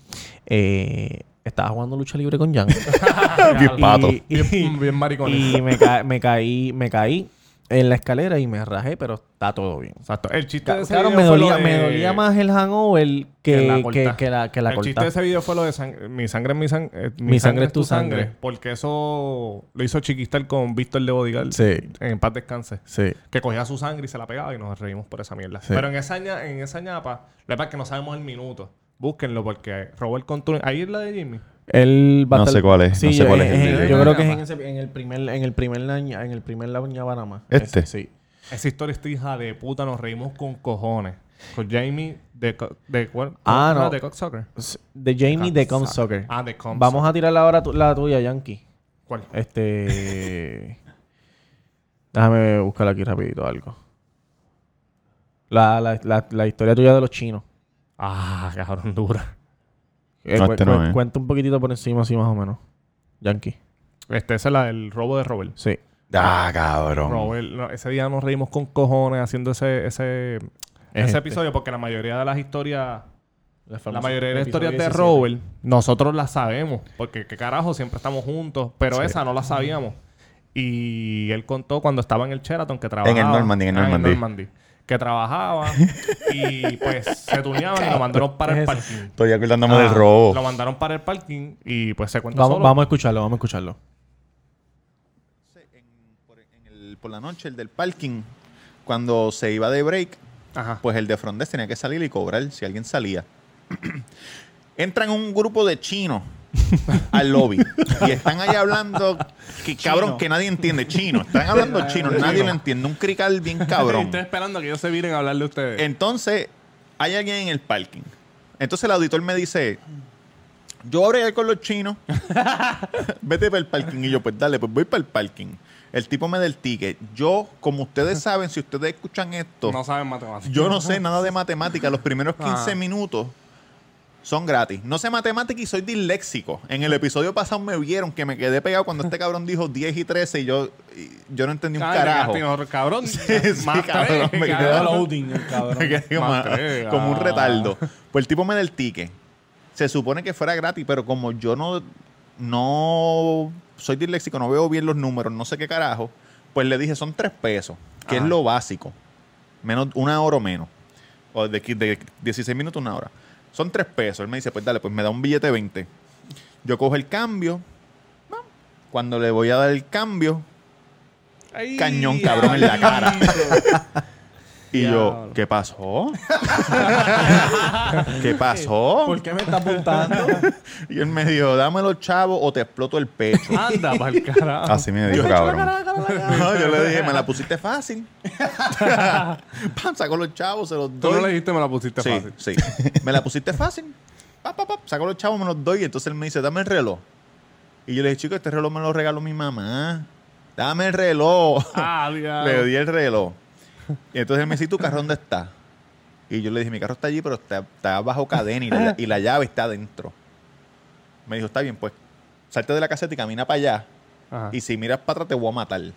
[SPEAKER 2] eh, estaba jugando lucha libre con Jan.
[SPEAKER 1] Bien pato.
[SPEAKER 2] Y, y-
[SPEAKER 3] Bien, bien maricones.
[SPEAKER 2] y me, ca- me caí, me caí en la escalera y me rajé, pero está todo bien.
[SPEAKER 3] Exacto. El chiste de ese
[SPEAKER 2] Claro,
[SPEAKER 3] video
[SPEAKER 2] me dolía,
[SPEAKER 3] de-
[SPEAKER 2] me dolía más el hangover
[SPEAKER 3] que
[SPEAKER 2] que,
[SPEAKER 3] la
[SPEAKER 2] que,
[SPEAKER 3] corta.
[SPEAKER 2] que la, que la
[SPEAKER 3] el chiste
[SPEAKER 2] corta.
[SPEAKER 3] de ese video fue lo de sang- mi sangre es mi, sang- eh,
[SPEAKER 2] Mi sangre es tu sangre.
[SPEAKER 3] Porque eso lo hizo Chiquistar con Víctor de Bodigal.
[SPEAKER 2] Sí.
[SPEAKER 3] En paz descanse.
[SPEAKER 2] Sí.
[SPEAKER 3] Que cogía su sangre y se la pegaba y nos reímos por esa mierda.
[SPEAKER 2] Sí.
[SPEAKER 3] Pero en esa, en esa ñapa, la verdad es que no sabemos el minuto. Búsquenlo porque Robert Control. Ahí es la de Jimmy.
[SPEAKER 2] Él va a
[SPEAKER 1] No
[SPEAKER 2] estar-
[SPEAKER 1] sé cuál es,
[SPEAKER 2] Sí,
[SPEAKER 1] no sé
[SPEAKER 2] yo,
[SPEAKER 1] cuál es el
[SPEAKER 2] en-
[SPEAKER 1] video.
[SPEAKER 2] yo creo que es en, ese- en el primer en el primer año- en el primer la nada más.
[SPEAKER 1] ¿Este?
[SPEAKER 2] Ese, sí.
[SPEAKER 3] Esa historia está hija de puta. Nos reímos con cojones. Con Jamie de... de, cuál-
[SPEAKER 2] Ah,
[SPEAKER 3] ¿cómo
[SPEAKER 2] no.
[SPEAKER 3] De Cocksucker.
[SPEAKER 2] De Jamie de Com
[SPEAKER 3] Cocksucker.
[SPEAKER 2] Soccer.
[SPEAKER 3] Ah, de Com
[SPEAKER 2] Vamos a tirar ahora tu- la tuya, Yankee.
[SPEAKER 3] ¿Cuál?
[SPEAKER 2] Este. Déjame buscar aquí rapidito algo. La, la, la, la historia tuya de los chinos.
[SPEAKER 3] Ah, cabrón, dura.
[SPEAKER 2] Eh,
[SPEAKER 1] No,
[SPEAKER 2] cu-
[SPEAKER 1] este no
[SPEAKER 2] cu-
[SPEAKER 1] es.
[SPEAKER 2] Cuenta un poquitito por encima, así más o menos. Yankee.
[SPEAKER 3] Este esa es la del robo de Robert.
[SPEAKER 2] Sí.
[SPEAKER 1] Ah, cabrón.
[SPEAKER 3] Robert, no, ese día nos reímos con cojones haciendo ese, ese,
[SPEAKER 2] Es
[SPEAKER 3] ese
[SPEAKER 2] este.
[SPEAKER 3] episodio porque la mayoría de las historias, la mayoría de las historias de
[SPEAKER 2] 17.
[SPEAKER 3] Robert, nosotros las sabemos porque qué carajo siempre estamos juntos, pero
[SPEAKER 1] Sí.
[SPEAKER 3] esa no la sabíamos. Y él contó cuando estaba en el Sheraton que trabajaba.
[SPEAKER 1] Normandy, en el
[SPEAKER 3] Ah,
[SPEAKER 1] Normandy.
[SPEAKER 3] Que trabajaba y pues se tuneaban y lo mandaron para el
[SPEAKER 2] ¿qué es
[SPEAKER 3] parking.
[SPEAKER 1] Estoy acordándome
[SPEAKER 3] Ah,
[SPEAKER 1] del robo.
[SPEAKER 3] Lo mandaron para el parking y pues se cuenta
[SPEAKER 2] Vamos,
[SPEAKER 3] solo.
[SPEAKER 2] vamos a escucharlo, vamos a escucharlo.
[SPEAKER 1] En- por, en el- por la noche, el del parking, cuando se iba de break,
[SPEAKER 3] Ajá.
[SPEAKER 1] pues el de Frondes tenía que salir y cobrar si alguien salía. Entran un grupo de chinos al lobby. Y están ahí hablando que cabrón que nadie entiende. Chino. Están hablando chino. Nadie lo entiende. Un crical bien cabrón.
[SPEAKER 3] Estoy esperando que ellos se vienen a hablar de ustedes.
[SPEAKER 1] entonces hay alguien en el parking. Entonces el auditor me dice yo voy a con los chinos. Vete para el parking. Y yo pues dale pues voy para el parking. El tipo me da el ticket. Yo como ustedes saben si ustedes escuchan esto
[SPEAKER 3] no saben matemáticas.
[SPEAKER 1] yo no sé nada de matemática. Los primeros 15
[SPEAKER 3] Ah.
[SPEAKER 1] minutos son gratis. No sé matemática y soy disléxico. En el episodio pasado me vieron que me quedé pegado cuando este cabrón dijo 10 y 13 y yo, y yo no entendí un
[SPEAKER 3] Ay,
[SPEAKER 1] carajo.
[SPEAKER 3] en cabrón.
[SPEAKER 1] sí,
[SPEAKER 3] Más
[SPEAKER 1] cabrón,
[SPEAKER 3] tres,
[SPEAKER 1] me quedé
[SPEAKER 2] loading, el cabrón.
[SPEAKER 1] Me quedé como,
[SPEAKER 3] Más tres,
[SPEAKER 1] como un
[SPEAKER 3] ah.
[SPEAKER 1] retardo. Pues el tipo me da el ticket. Se supone que fuera gratis, pero como yo no, no soy disléxico, no veo bien los números, no sé qué carajo, pues le dije, son 3 pesos, que es lo básico. Menos, una hora o menos. O de, de 16 minutos, una hora. Son 3 pesos. Él me dice, pues dale, pues me da un billete de 20. Yo cojo el cambio. Cuando le voy a dar el cambio,
[SPEAKER 3] Ay,
[SPEAKER 1] cañón cabrón en la cara. Y yo. ¿qué pasó? ¿Qué pasó?
[SPEAKER 2] ¿Por qué me está apuntando?
[SPEAKER 1] Y él me dijo, dame los chavos o te exploto el pecho.
[SPEAKER 3] Anda, para el carajo.
[SPEAKER 1] Así me dijo, cabrón. No, yo le dije, me la pusiste fácil. Pam, sacó los chavos, se los
[SPEAKER 3] Tú no
[SPEAKER 1] doy.
[SPEAKER 3] le dijiste, me la pusiste
[SPEAKER 1] sí,
[SPEAKER 3] fácil.
[SPEAKER 1] sí. Me la pusiste fácil. Sacó los chavos, me los doy. Y entonces él me dice, dame el reloj. Y yo le dije, chico, este reloj me lo regaló mi mamá. Dame el reloj.
[SPEAKER 3] Ah,
[SPEAKER 1] le di el reloj. Y entonces él me dice, ¿y tu carro dónde está? Y yo le dije, mi carro está allí, pero está, está bajo cadena y la, y la llave está adentro. Me dijo, está bien, pues salte de la caseta y camina para allá.
[SPEAKER 3] Ajá.
[SPEAKER 1] Y si miras para atrás te voy a matar.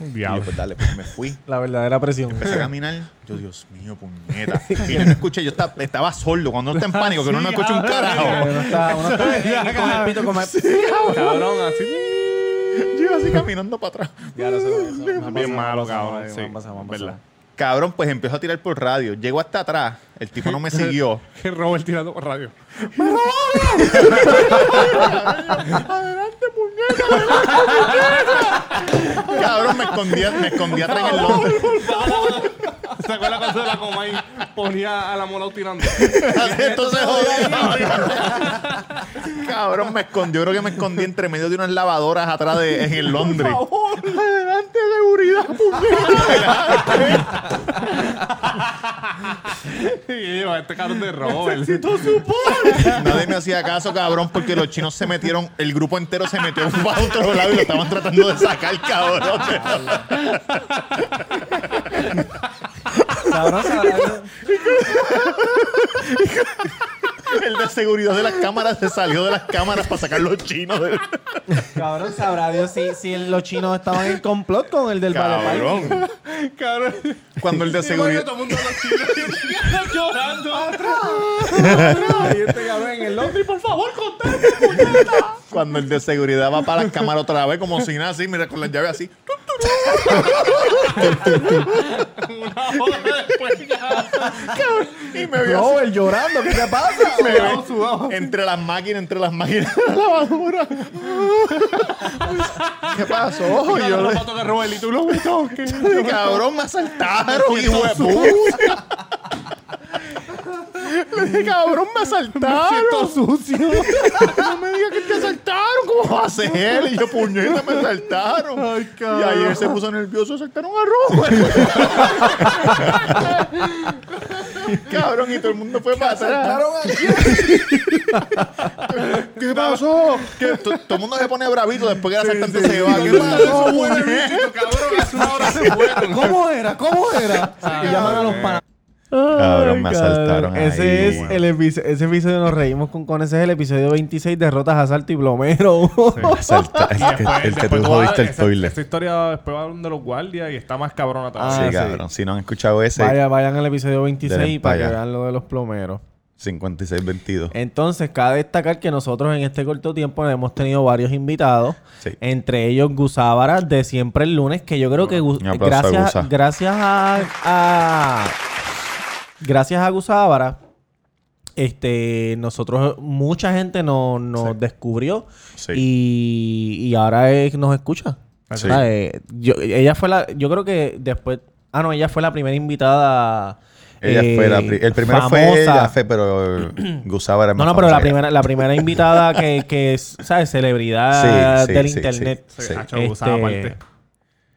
[SPEAKER 1] Y yo,
[SPEAKER 3] Diablo.
[SPEAKER 1] pues dale, pues me fui.
[SPEAKER 2] La verdadera presión.
[SPEAKER 1] Empecé a caminar. Yo, Dios mío, puñeta. Y yo no escuché, yo estaba, estaba sordo. Cuando uno está en pánico, que uno no escucha un carajo.
[SPEAKER 2] Uno está, uno está ahí con el pito, con el...
[SPEAKER 3] Cabrón, así.
[SPEAKER 1] Yo iba así caminando para atrás.
[SPEAKER 2] Ya, eso, me
[SPEAKER 3] Bien malo,
[SPEAKER 2] me
[SPEAKER 3] cabrón,
[SPEAKER 2] me me
[SPEAKER 3] verdad.
[SPEAKER 1] Cabrón, pues empezó a tirar por radio. Llego hasta atrás. El tipo no me siguió.
[SPEAKER 3] Robert tirando por radio.
[SPEAKER 1] Cabrón, me escondía, me escondía atrás en el Londres.
[SPEAKER 3] ¿Se acuerda cuando la coma y ponía a la mola tirando?
[SPEAKER 1] Entonces jodió. Cabrón, me escondió. Creo que me escondí entre medio de unas lavadoras atrás de, en el Londres. Adelante, seguridad,
[SPEAKER 3] y yo, este cabrón de Robert.
[SPEAKER 1] Nadie me hacía caso, cabrón, porque los chinos se metieron, el grupo entero se metió para otro lado y lo estaban tratando de sacar, cabrón.
[SPEAKER 2] Cabrón, cabrón.
[SPEAKER 1] El de seguridad de las cámaras se salió de las cámaras para sacar los chinos. del-
[SPEAKER 2] Cabrón, sabrá Dios si, si los chinos estaban en complot con el del Vale
[SPEAKER 1] Cabrón.
[SPEAKER 3] Cabrón.
[SPEAKER 1] Cuando el de seguridad.
[SPEAKER 3] Todo el mundo los chinos llorando.
[SPEAKER 2] Este cabrón en el Londres, por favor, contame.
[SPEAKER 1] Cuando el de seguridad va para las cámaras otra vez, como si nada así, mira, con las llaves así.
[SPEAKER 3] Una hora después ya.
[SPEAKER 1] Y me vio así.
[SPEAKER 2] Robert llorando, ¿qué te pasa?
[SPEAKER 1] Me vio entre las máquinas, entre las máquinas de la lavadora. ¿Qué pasó? Y yo le
[SPEAKER 3] de Robert y tú toques.
[SPEAKER 1] dije, cabrón, me asaltaron, hijo de puta. Le dije, cabrón, me asaltaron.
[SPEAKER 2] sucio.
[SPEAKER 1] No me digas que te asaltaron. ¿Cómo va a ser? Y yo, puñeta, me asaltaron. y ayer se puso nervioso, asaltaron a Robert. cabrón, y todo el mundo fue para atrás. ¿Qué pasó? Que to- todo el mundo se pone bravito después que el asaltante se va. ¿Qué pasó?
[SPEAKER 3] Cabrón, hace una hora se fueron.
[SPEAKER 2] ¿Cómo era? ¿Cómo era? Y llaman a los panas.
[SPEAKER 1] Cabrón, me asaltaron
[SPEAKER 2] Ese
[SPEAKER 1] ahí,
[SPEAKER 2] es el episodio, ese episodio nos reímos con, con ese es el episodio 26 derrotas asalto y plomero.
[SPEAKER 1] Asalta- el, que, el que tú jodiste el toilet.
[SPEAKER 3] Esta historia después va de los guardias y está más cabrona todavía.
[SPEAKER 1] Sí,
[SPEAKER 2] Ah, sí.
[SPEAKER 1] cabrón. Si no han escuchado ese,
[SPEAKER 2] Vaya, vayan al episodio 26
[SPEAKER 1] Denle
[SPEAKER 2] para
[SPEAKER 1] pa'
[SPEAKER 2] que vean lo de los plomeros.
[SPEAKER 1] 5622.
[SPEAKER 2] Entonces, cabe destacar que nosotros en este corto tiempo hemos tenido varios invitados.
[SPEAKER 1] Sí.
[SPEAKER 2] Entre ellos Gusábara de siempre el lunes, que yo creo que Gus-
[SPEAKER 1] Un aplauso a
[SPEAKER 2] gracias,
[SPEAKER 1] Gusa.
[SPEAKER 2] gracias a, a- gracias a Gusábara, este, nosotros, mucha gente nos, nos descubrió
[SPEAKER 1] Sí.
[SPEAKER 2] y, y ahora es- nos escucha.
[SPEAKER 1] Sí.
[SPEAKER 2] O sea, eh, yo, ella fue la, yo creo que después, ah no, ella fue la primera invitada.
[SPEAKER 1] Ella
[SPEAKER 2] eh,
[SPEAKER 1] fue la pri- el primero fue
[SPEAKER 2] famosa.
[SPEAKER 1] ella, fue, pero Gusaba era
[SPEAKER 2] No,
[SPEAKER 1] más
[SPEAKER 2] no, pero la primera, la primera invitada que, que es, ¿sabes? Celebridad
[SPEAKER 1] Sí, sí,
[SPEAKER 2] del
[SPEAKER 1] sí,
[SPEAKER 2] internet.
[SPEAKER 1] sí,
[SPEAKER 3] Sí,
[SPEAKER 1] sí.
[SPEAKER 2] Este,
[SPEAKER 3] aparte.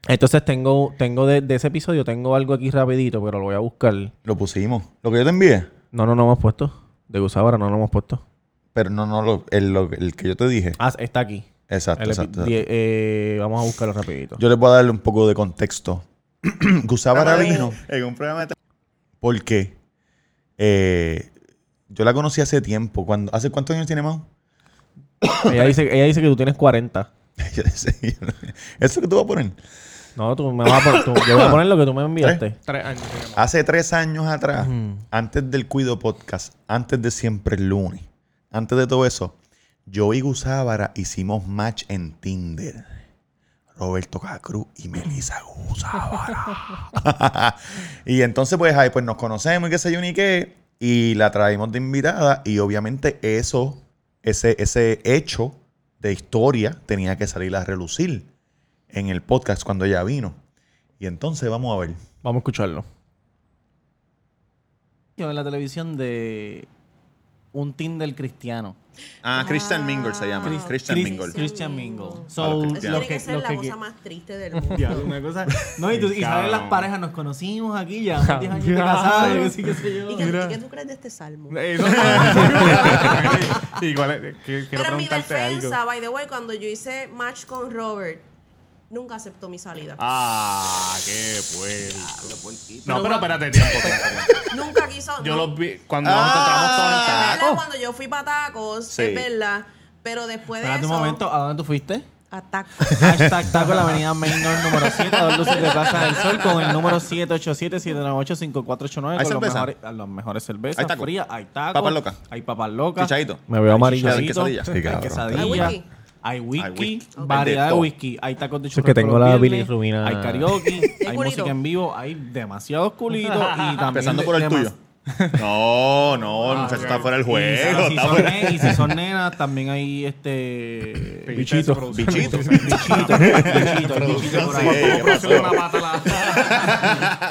[SPEAKER 2] Entonces tengo, tengo de, de ese episodio, tengo algo aquí rapidito, pero lo voy a buscar.
[SPEAKER 1] Lo pusimos. Lo que yo te envié.
[SPEAKER 2] No, no, no hemos puesto. De Gusabara no lo hemos puesto.
[SPEAKER 1] Pero no, no, lo, el, lo- el que yo te dije.
[SPEAKER 2] Ah, está aquí.
[SPEAKER 1] Exacto, exacto.
[SPEAKER 2] die- eh, vamos a buscarlo rapidito.
[SPEAKER 1] Yo les voy a darle un poco de contexto. Gusaba vino en un programa de... Porque eh, yo la conocí hace tiempo. Cuando, ¿Hace cuántos años tiene Mau?
[SPEAKER 2] ella, dice, ella dice que tú tienes 40.
[SPEAKER 1] Yo decía, ¿Eso que tú vas a poner?
[SPEAKER 2] No, tú me vas a poner, tú- yo voy a poner lo que tú me enviaste.
[SPEAKER 3] Tres años.
[SPEAKER 1] Hace tres años atrás,
[SPEAKER 2] Ujú.
[SPEAKER 1] antes del Cuido Podcast, antes de Siempre el Lunes, antes de todo eso, yo y Gusábara hicimos match en Tinder. Roberto Cacruz y Melissa Gusábara. y entonces, pues, ahí pues nos conocemos y qué sé yo ni qué. Y la traímos de invitada. Y obviamente eso, ese, ese hecho de historia tenía que salir a relucir en el podcast cuando ella vino. Y entonces vamos a ver.
[SPEAKER 2] Vamos a escucharlo. En la televisión de un Tinder cristiano.
[SPEAKER 1] Ah, Christian Mingle se llama.
[SPEAKER 7] Chris-
[SPEAKER 1] Christian
[SPEAKER 7] Chris-
[SPEAKER 1] Mingle.
[SPEAKER 2] Christian Mingle. So,
[SPEAKER 7] Eso
[SPEAKER 1] cristianos.
[SPEAKER 2] lo
[SPEAKER 7] tiene
[SPEAKER 2] que,
[SPEAKER 7] que ser
[SPEAKER 2] lo
[SPEAKER 7] la
[SPEAKER 2] que-
[SPEAKER 7] cosa más triste del mundo.
[SPEAKER 2] Ya, una cosa. No, y, tú, y salen las parejas, nos conocimos aquí ya, 10 años de
[SPEAKER 3] Ya.
[SPEAKER 2] casados, y qué sé- yo.
[SPEAKER 7] ¿Y qué, tú crees de este salmo?
[SPEAKER 3] Eh, no. Igual, eh, que- quiero
[SPEAKER 7] Pero mi defensa,
[SPEAKER 3] algo.
[SPEAKER 7] by the way, cuando yo hice match con Robert, nunca aceptó mi salida.
[SPEAKER 3] Ah, qué puerco. No,
[SPEAKER 7] Pero
[SPEAKER 3] espérate tiempo. tiempo, tiempo.
[SPEAKER 7] Nunca quiso.
[SPEAKER 3] Yo
[SPEAKER 7] no.
[SPEAKER 3] los vi cuando nos encontramos todos en
[SPEAKER 7] Es verdad,
[SPEAKER 3] tacos.
[SPEAKER 7] cuando yo fui para tacos,
[SPEAKER 1] Sí.
[SPEAKER 7] es verdad. Pero después de
[SPEAKER 2] Espérate
[SPEAKER 7] eso.
[SPEAKER 2] un momento, ¿a dónde tú fuiste?
[SPEAKER 7] A tacos.
[SPEAKER 2] Hashtag taco en la avenida Main North número 7, a dos luces de Plaza del Sol, con el número 787-798-5489.
[SPEAKER 1] ¿Hay
[SPEAKER 2] con los
[SPEAKER 1] cerveza?
[SPEAKER 2] mejores, a las mejores cervezas
[SPEAKER 1] ¿Hay taco?
[SPEAKER 2] hay tacos.
[SPEAKER 1] ¿Papas locas?
[SPEAKER 2] Hay papas locas.
[SPEAKER 1] Chichadito.
[SPEAKER 2] Me veo
[SPEAKER 1] chichadito, hay quesadilla. Sí,
[SPEAKER 2] Hay
[SPEAKER 1] cabrón.
[SPEAKER 7] ¿Hay whisky?
[SPEAKER 2] Variedad
[SPEAKER 1] de
[SPEAKER 2] whisky. Hay tacos de
[SPEAKER 8] es
[SPEAKER 2] churros
[SPEAKER 8] que tengo la bilirrubina.
[SPEAKER 2] Hay karaoke, hay música en vivo, hay demasiados culitos y también...
[SPEAKER 1] Empezando por el tuyo. No, no, el muchacho está fuera del
[SPEAKER 2] Y si-
[SPEAKER 1] juego.
[SPEAKER 2] y si
[SPEAKER 1] está
[SPEAKER 2] son
[SPEAKER 1] fuera-
[SPEAKER 2] y si son nenas, también hay este...
[SPEAKER 3] Bichitos.
[SPEAKER 1] Bichitos.
[SPEAKER 2] Bichitos, bichitos, bichitos por
[SPEAKER 1] Sí,
[SPEAKER 2] ahí.
[SPEAKER 3] Una pata a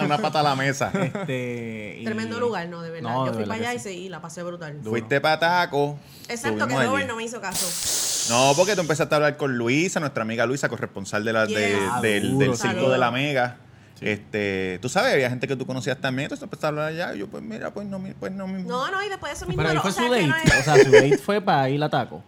[SPEAKER 3] la-
[SPEAKER 1] Una pata a la mesa.
[SPEAKER 2] Este, y-
[SPEAKER 7] Tremendo lugar, no, de verdad.
[SPEAKER 2] No,
[SPEAKER 7] yo
[SPEAKER 2] de
[SPEAKER 7] fui
[SPEAKER 2] verdad
[SPEAKER 7] para allá
[SPEAKER 2] que
[SPEAKER 7] y
[SPEAKER 2] sí.
[SPEAKER 7] seguí, la pasé brutal.
[SPEAKER 1] Fuiste para taco.
[SPEAKER 7] Excepto que Robert no me hizo caso.
[SPEAKER 1] No, porque tú empezaste a hablar con Luisa, nuestra amiga Luisa, corresponsal de la, de-
[SPEAKER 7] Yeah.
[SPEAKER 1] del, del circo de la Mega. Este, tú sabes, había gente que tú conocías también, entonces empezaste a hablar allá, y yo, pues mira, pues no, pues no, mi-
[SPEAKER 7] No, no, y después de eso mismo.
[SPEAKER 2] Pero ahí
[SPEAKER 7] no,
[SPEAKER 2] fue
[SPEAKER 7] o
[SPEAKER 2] su
[SPEAKER 7] sea, que
[SPEAKER 2] date.
[SPEAKER 7] no es-
[SPEAKER 2] O sea, su date fue para ir a taco.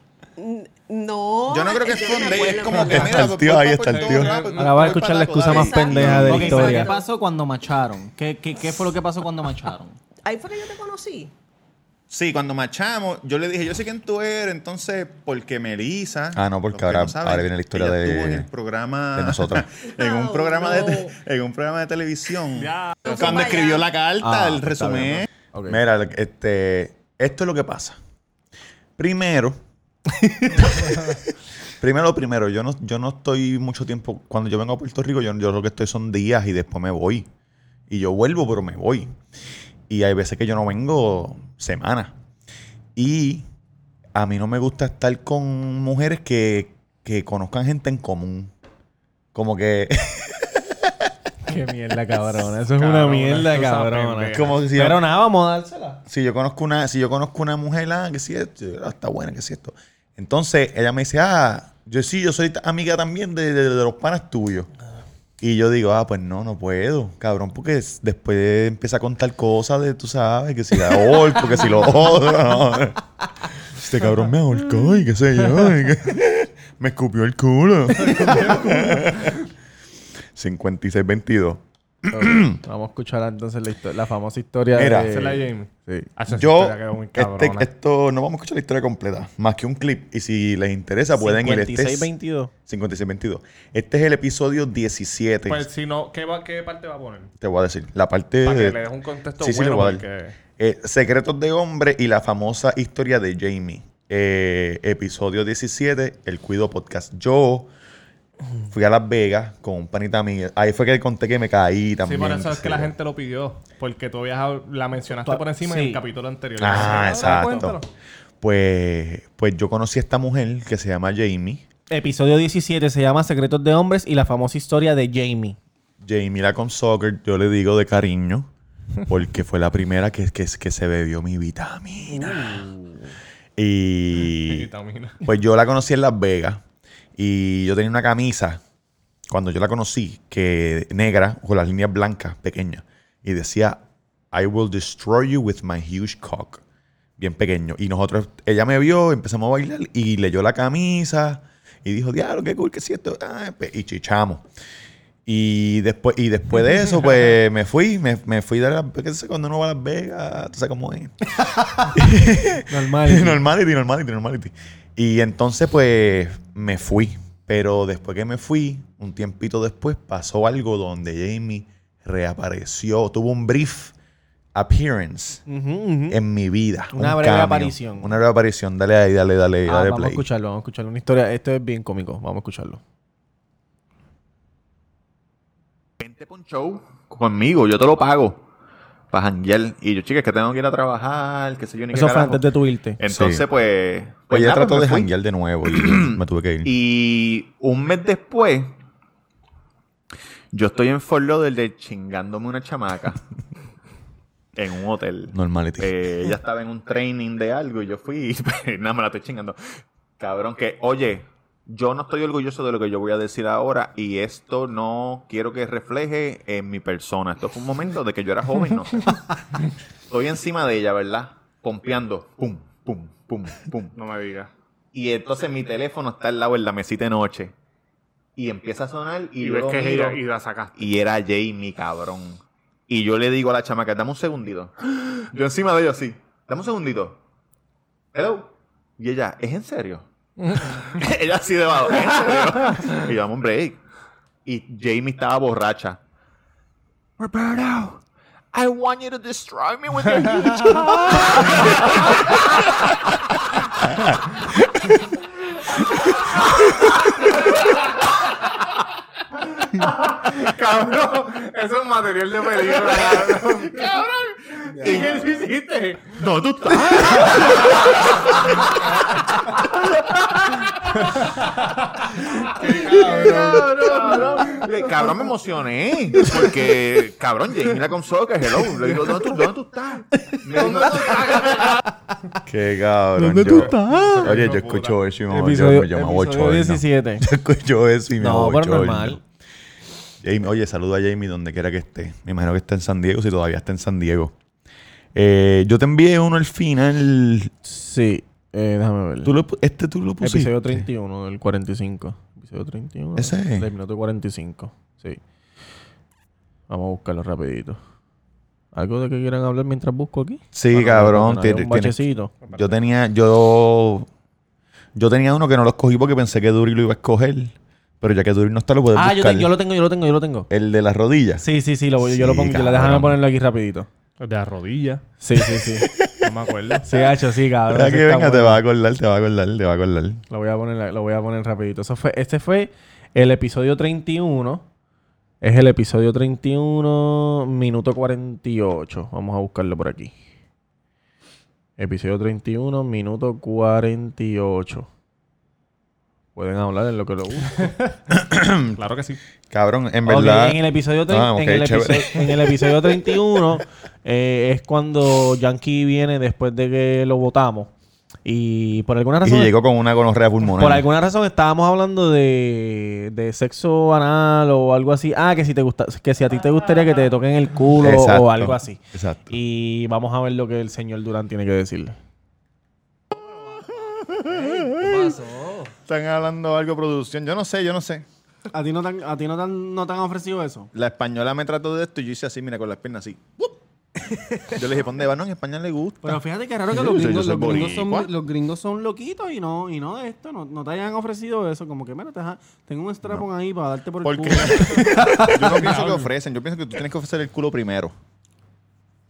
[SPEAKER 7] No.
[SPEAKER 1] Yo no creo que fue un date, es como que
[SPEAKER 2] Está
[SPEAKER 1] mira,
[SPEAKER 2] el
[SPEAKER 1] pues,
[SPEAKER 2] tío,
[SPEAKER 1] voy
[SPEAKER 2] ahí
[SPEAKER 1] pa'
[SPEAKER 2] está el tío.
[SPEAKER 1] Pues,
[SPEAKER 8] Ahora vas a escuchar la excusa más pendeja de la historia.
[SPEAKER 2] ¿Qué pasó cuando macharon? ¿Qué, qué, qué fue lo que pasó cuando macharon?
[SPEAKER 7] Ahí fue que yo te conocí.
[SPEAKER 1] Sí, cuando machamos, yo le dije, yo sé quién tú eres, entonces, porque Melissa.
[SPEAKER 8] Ah, no, porque ahora-
[SPEAKER 1] saben,
[SPEAKER 8] ahora viene la historia
[SPEAKER 1] ella
[SPEAKER 8] de-
[SPEAKER 1] en el programa.
[SPEAKER 8] de nosotros.
[SPEAKER 1] en un programa de
[SPEAKER 7] no.
[SPEAKER 1] en un programa de televisión.
[SPEAKER 9] Ya.
[SPEAKER 1] Cuando escribió la carta,
[SPEAKER 2] Ah,
[SPEAKER 1] el resumen.
[SPEAKER 8] Mira, este, esto es lo que pasa. Primero, primero, primero, yo no, yo no estoy mucho tiempo. Cuando yo vengo a Puerto Rico, yo, yo lo que estoy son días y después me voy. Y yo vuelvo, pero me voy. Y hay veces que yo no vengo semanas. Y a mí no me gusta estar con mujeres que, que conozcan gente en común. Como que.
[SPEAKER 2] Qué mierda, cabrona. Eso es
[SPEAKER 3] Cabrona,
[SPEAKER 2] una mierda, cabrona.
[SPEAKER 8] como si
[SPEAKER 2] Pero nada, vamos a dársela.
[SPEAKER 8] si yo conozco una, si yo conozco una mujer, ah, que sí, esto, ah, está buena, que sí esto. Entonces ella me dice, ah, yo sí, yo soy amiga también de, de- de los panas tuyos. Y yo digo, ah, pues no, no puedo, cabrón, porque es- después empieza a contar cosas de, tú sabes, que si la ahorco, que si lo odio. Este cabrón me ahorcó y qué sé yo. y que- me escupió el culo. 56-22.
[SPEAKER 2] Vamos a escuchar entonces la, la famosa historia
[SPEAKER 8] Mira,
[SPEAKER 2] de...
[SPEAKER 3] La Jamie.
[SPEAKER 2] Sí.
[SPEAKER 3] Ah,
[SPEAKER 8] Yo, este, esto, no vamos a escuchar la historia completa, más que un clip. Y si les interesa, pueden ir. Este es
[SPEAKER 2] 56-22.
[SPEAKER 8] 56-22. Este es el episodio 17.
[SPEAKER 3] Pues si no, ¿qué, va- qué parte va a poner?
[SPEAKER 8] Te voy a decir. La parte.
[SPEAKER 3] Para que
[SPEAKER 8] de-
[SPEAKER 3] le des un contexto
[SPEAKER 8] Sí, sí,
[SPEAKER 3] bueno
[SPEAKER 8] le voy a dar.
[SPEAKER 3] porque...
[SPEAKER 8] eh, Secretos de hombre y la famosa historia de Jamie. Eh, episodio 17, el Cuido Podcast. Yo fui a Las Vegas con un panita mío. Ahí fue que conté que me caí
[SPEAKER 3] Sí,
[SPEAKER 8] también.
[SPEAKER 3] por eso es que la
[SPEAKER 8] yo.
[SPEAKER 3] gente lo pidió. Porque tú habías, la mencionaste
[SPEAKER 2] Tú-
[SPEAKER 3] por encima en
[SPEAKER 2] sí.
[SPEAKER 3] el capítulo anterior.
[SPEAKER 8] Ah, exacto.
[SPEAKER 3] cuéntalo.
[SPEAKER 8] Pues, pues yo conocí a esta mujer que se llama Jamie.
[SPEAKER 2] Episodio 17 se llama Secretos de Hombres y la famosa historia de Jamie.
[SPEAKER 8] Jamie la con soccer, yo le digo de cariño, porque fue la primera que, que, que se bebió mi vitamina. Y
[SPEAKER 3] Vitamina.
[SPEAKER 8] pues yo la conocí en Las Vegas y yo tenía una camisa, cuando yo la conocí, que negra, con las líneas blancas, pequeñas, y decía, I will destroy you with my huge cock. Bien pequeño. Y nosotros, ella me vio, empezamos a bailar y leyó la camisa y dijo, diablo, qué cool que es esto. Ah, y chichamos. Y después, y después de eso, pues me fui, me, me fui de la, qué sé, cuando uno va a Las Vegas, tú sabes cómo es.
[SPEAKER 2] Normal.
[SPEAKER 8] normality, normality, normality. Y entonces, pues, me fui. Pero después que me fui, un tiempito después, pasó algo donde Jamie reapareció. Tuvo un brief appearance en mi vida.
[SPEAKER 2] Una
[SPEAKER 8] un
[SPEAKER 2] breve
[SPEAKER 8] cameo,
[SPEAKER 2] aparición.
[SPEAKER 8] Una breve aparición. Dale ahí, dale, dale,
[SPEAKER 2] Ah,
[SPEAKER 8] dale
[SPEAKER 2] vamos a escucharlo, vamos a escucharlo. Una historia, esto es bien cómico, vamos a escucharlo.
[SPEAKER 1] Vente show conmigo, yo te lo pago. Para janguear. Y yo, chicas, que tengo que ir a trabajar, que sé yo ni qué
[SPEAKER 2] Eso fue
[SPEAKER 1] carajo.
[SPEAKER 2] antes de tu irte.
[SPEAKER 1] Entonces,
[SPEAKER 8] Sí.
[SPEAKER 1] pues...
[SPEAKER 8] Pues
[SPEAKER 1] pues
[SPEAKER 8] ella
[SPEAKER 1] nada,
[SPEAKER 8] trató
[SPEAKER 1] pues
[SPEAKER 8] de janguear de nuevo y me tuve que ir.
[SPEAKER 1] Y un mes después, yo estoy en Fort Lauderdale chingándome una chamaca en un hotel.
[SPEAKER 8] Normality.
[SPEAKER 1] Eh, ella estaba en un training de algo y yo fui y pues, nada, me la estoy chingando. Cabrón, que, oye, yo no estoy orgulloso de lo que yo voy a decir ahora y esto no quiero que refleje en mi persona. Esto fue un momento de que yo era joven, no sé. Estoy encima de ella, ¿verdad? Pompeando. Pum, pum, pum, pum.
[SPEAKER 9] No me digas.
[SPEAKER 1] Y entonces mi teléfono está al lado en la mesita de noche. Y empieza a sonar y,
[SPEAKER 9] Y,
[SPEAKER 1] yo
[SPEAKER 9] ves
[SPEAKER 1] lo
[SPEAKER 9] que es
[SPEAKER 1] miro,
[SPEAKER 9] ella y la sacaste.
[SPEAKER 1] y era Jamie, cabrón. Y yo le digo a la chamaca, dame un segundito. Yo encima de ella así, dame un segundito. Hello. Y ella, ¿es en serio? Ella así de abajo, ¿es en serio? y yo, un break. Y Jamie estaba borracha. Roberto, I want you to destroy me with your huge
[SPEAKER 9] Cabrón, eso es material de película, cabrón. Cabrón. ¿Y qué hiciste?
[SPEAKER 1] No, tú estás. Cabrón, me emocioné. Porque, cabrón, Jamie la con soccer, hello. Le digo, ¿dónde tú, dónde tú estás? ¿dónde tú estás?
[SPEAKER 8] Qué cabrón.
[SPEAKER 2] ¿Dónde
[SPEAKER 8] yo-
[SPEAKER 2] tú estás?
[SPEAKER 8] Oye, yo escucho eso y me
[SPEAKER 2] Episodio,
[SPEAKER 8] yo, yo me abochorno.
[SPEAKER 2] 17.
[SPEAKER 8] Yo escucho eso y me
[SPEAKER 2] No, pero normal.
[SPEAKER 8] Jamie, oye, saludo a Jamie donde quiera que esté. Me imagino que está en San Diego, si todavía está en San Diego. Eh, yo te envié uno al final.
[SPEAKER 2] Sí, eh, déjame ver.
[SPEAKER 8] ¿Tú lo pu- este tú lo pusiste.
[SPEAKER 2] Episodio 31 del 45. Episodio 31.
[SPEAKER 8] ¿Ese es?
[SPEAKER 2] Del minuto 45. Sí. Vamos a buscarlo rapidito. ¿Algo de que quieran hablar mientras busco aquí?
[SPEAKER 1] Sí,
[SPEAKER 2] Bueno,
[SPEAKER 1] cabrón.
[SPEAKER 2] un bachecito.
[SPEAKER 1] Yo tenía, yo, yo tenía uno que no lo escogí porque pensé que Duri lo iba a escoger. Pero ya que Duri no está, lo puedes
[SPEAKER 2] Ah, yo,
[SPEAKER 1] buscar.
[SPEAKER 2] te- yo lo tengo, yo lo tengo, yo lo tengo.
[SPEAKER 1] El de las rodillas.
[SPEAKER 2] Sí, sí, sí, lo, yo lo pongo. Déjame ponerlo aquí rapidito.
[SPEAKER 3] De la rodilla.
[SPEAKER 2] Sí, sí, sí.
[SPEAKER 3] No me acuerdo.
[SPEAKER 2] sí, hacho, sí, cabrón.
[SPEAKER 1] Que venga, te
[SPEAKER 2] bueno.
[SPEAKER 1] va a acordar, te va a acordar, te va a acordar.
[SPEAKER 2] Lo voy a poner, lo voy a poner rapidito. Eso fue, este fue el episodio 31. Es el episodio 31, minuto 48. Vamos a buscarlo por aquí. Episodio 31, minuto 48. Pueden hablar en lo que lo busco.
[SPEAKER 3] Claro que sí.
[SPEAKER 1] Cabrón, en verdad.
[SPEAKER 2] en el episodio,
[SPEAKER 1] Ah, ok,
[SPEAKER 2] en, el
[SPEAKER 1] chévere.
[SPEAKER 2] episodio en el episodio 31 eh, es cuando Yankee viene después de que lo votamos. Y por alguna
[SPEAKER 1] Y
[SPEAKER 2] razón.
[SPEAKER 1] llegó con una gonorrea pulmonar.
[SPEAKER 2] Por alguna razón estábamos hablando de, de sexo anal o algo así. Ah, que si te gusta, que si a ti te gustaría que te toquen el culo
[SPEAKER 1] Exacto.
[SPEAKER 2] o algo así.
[SPEAKER 1] Exacto.
[SPEAKER 2] Y vamos a ver lo que el señor Durán tiene que decirle.
[SPEAKER 1] Están hablando algo de producción. Yo no sé, yo no sé.
[SPEAKER 2] ¿A ti no te han, a ti no te han, no te han ofrecido eso?
[SPEAKER 1] La española me trató de esto y yo hice así, mira, con las piernas así. ¡Wup! Yo le dije, ¿dónde va? No, en España le gusta.
[SPEAKER 2] Pero fíjate que raro que los
[SPEAKER 1] yo
[SPEAKER 2] gringos,
[SPEAKER 1] soy
[SPEAKER 2] los, gringos son, los gringos son loquitos y no, y no de esto. No, no te hayan ofrecido eso. Como que, mira, te deja- tengo un strapón ahí para darte por el
[SPEAKER 1] Porque
[SPEAKER 2] culo.
[SPEAKER 1] yo no pienso que ofrecen. Yo pienso que tú tienes que ofrecer el culo primero.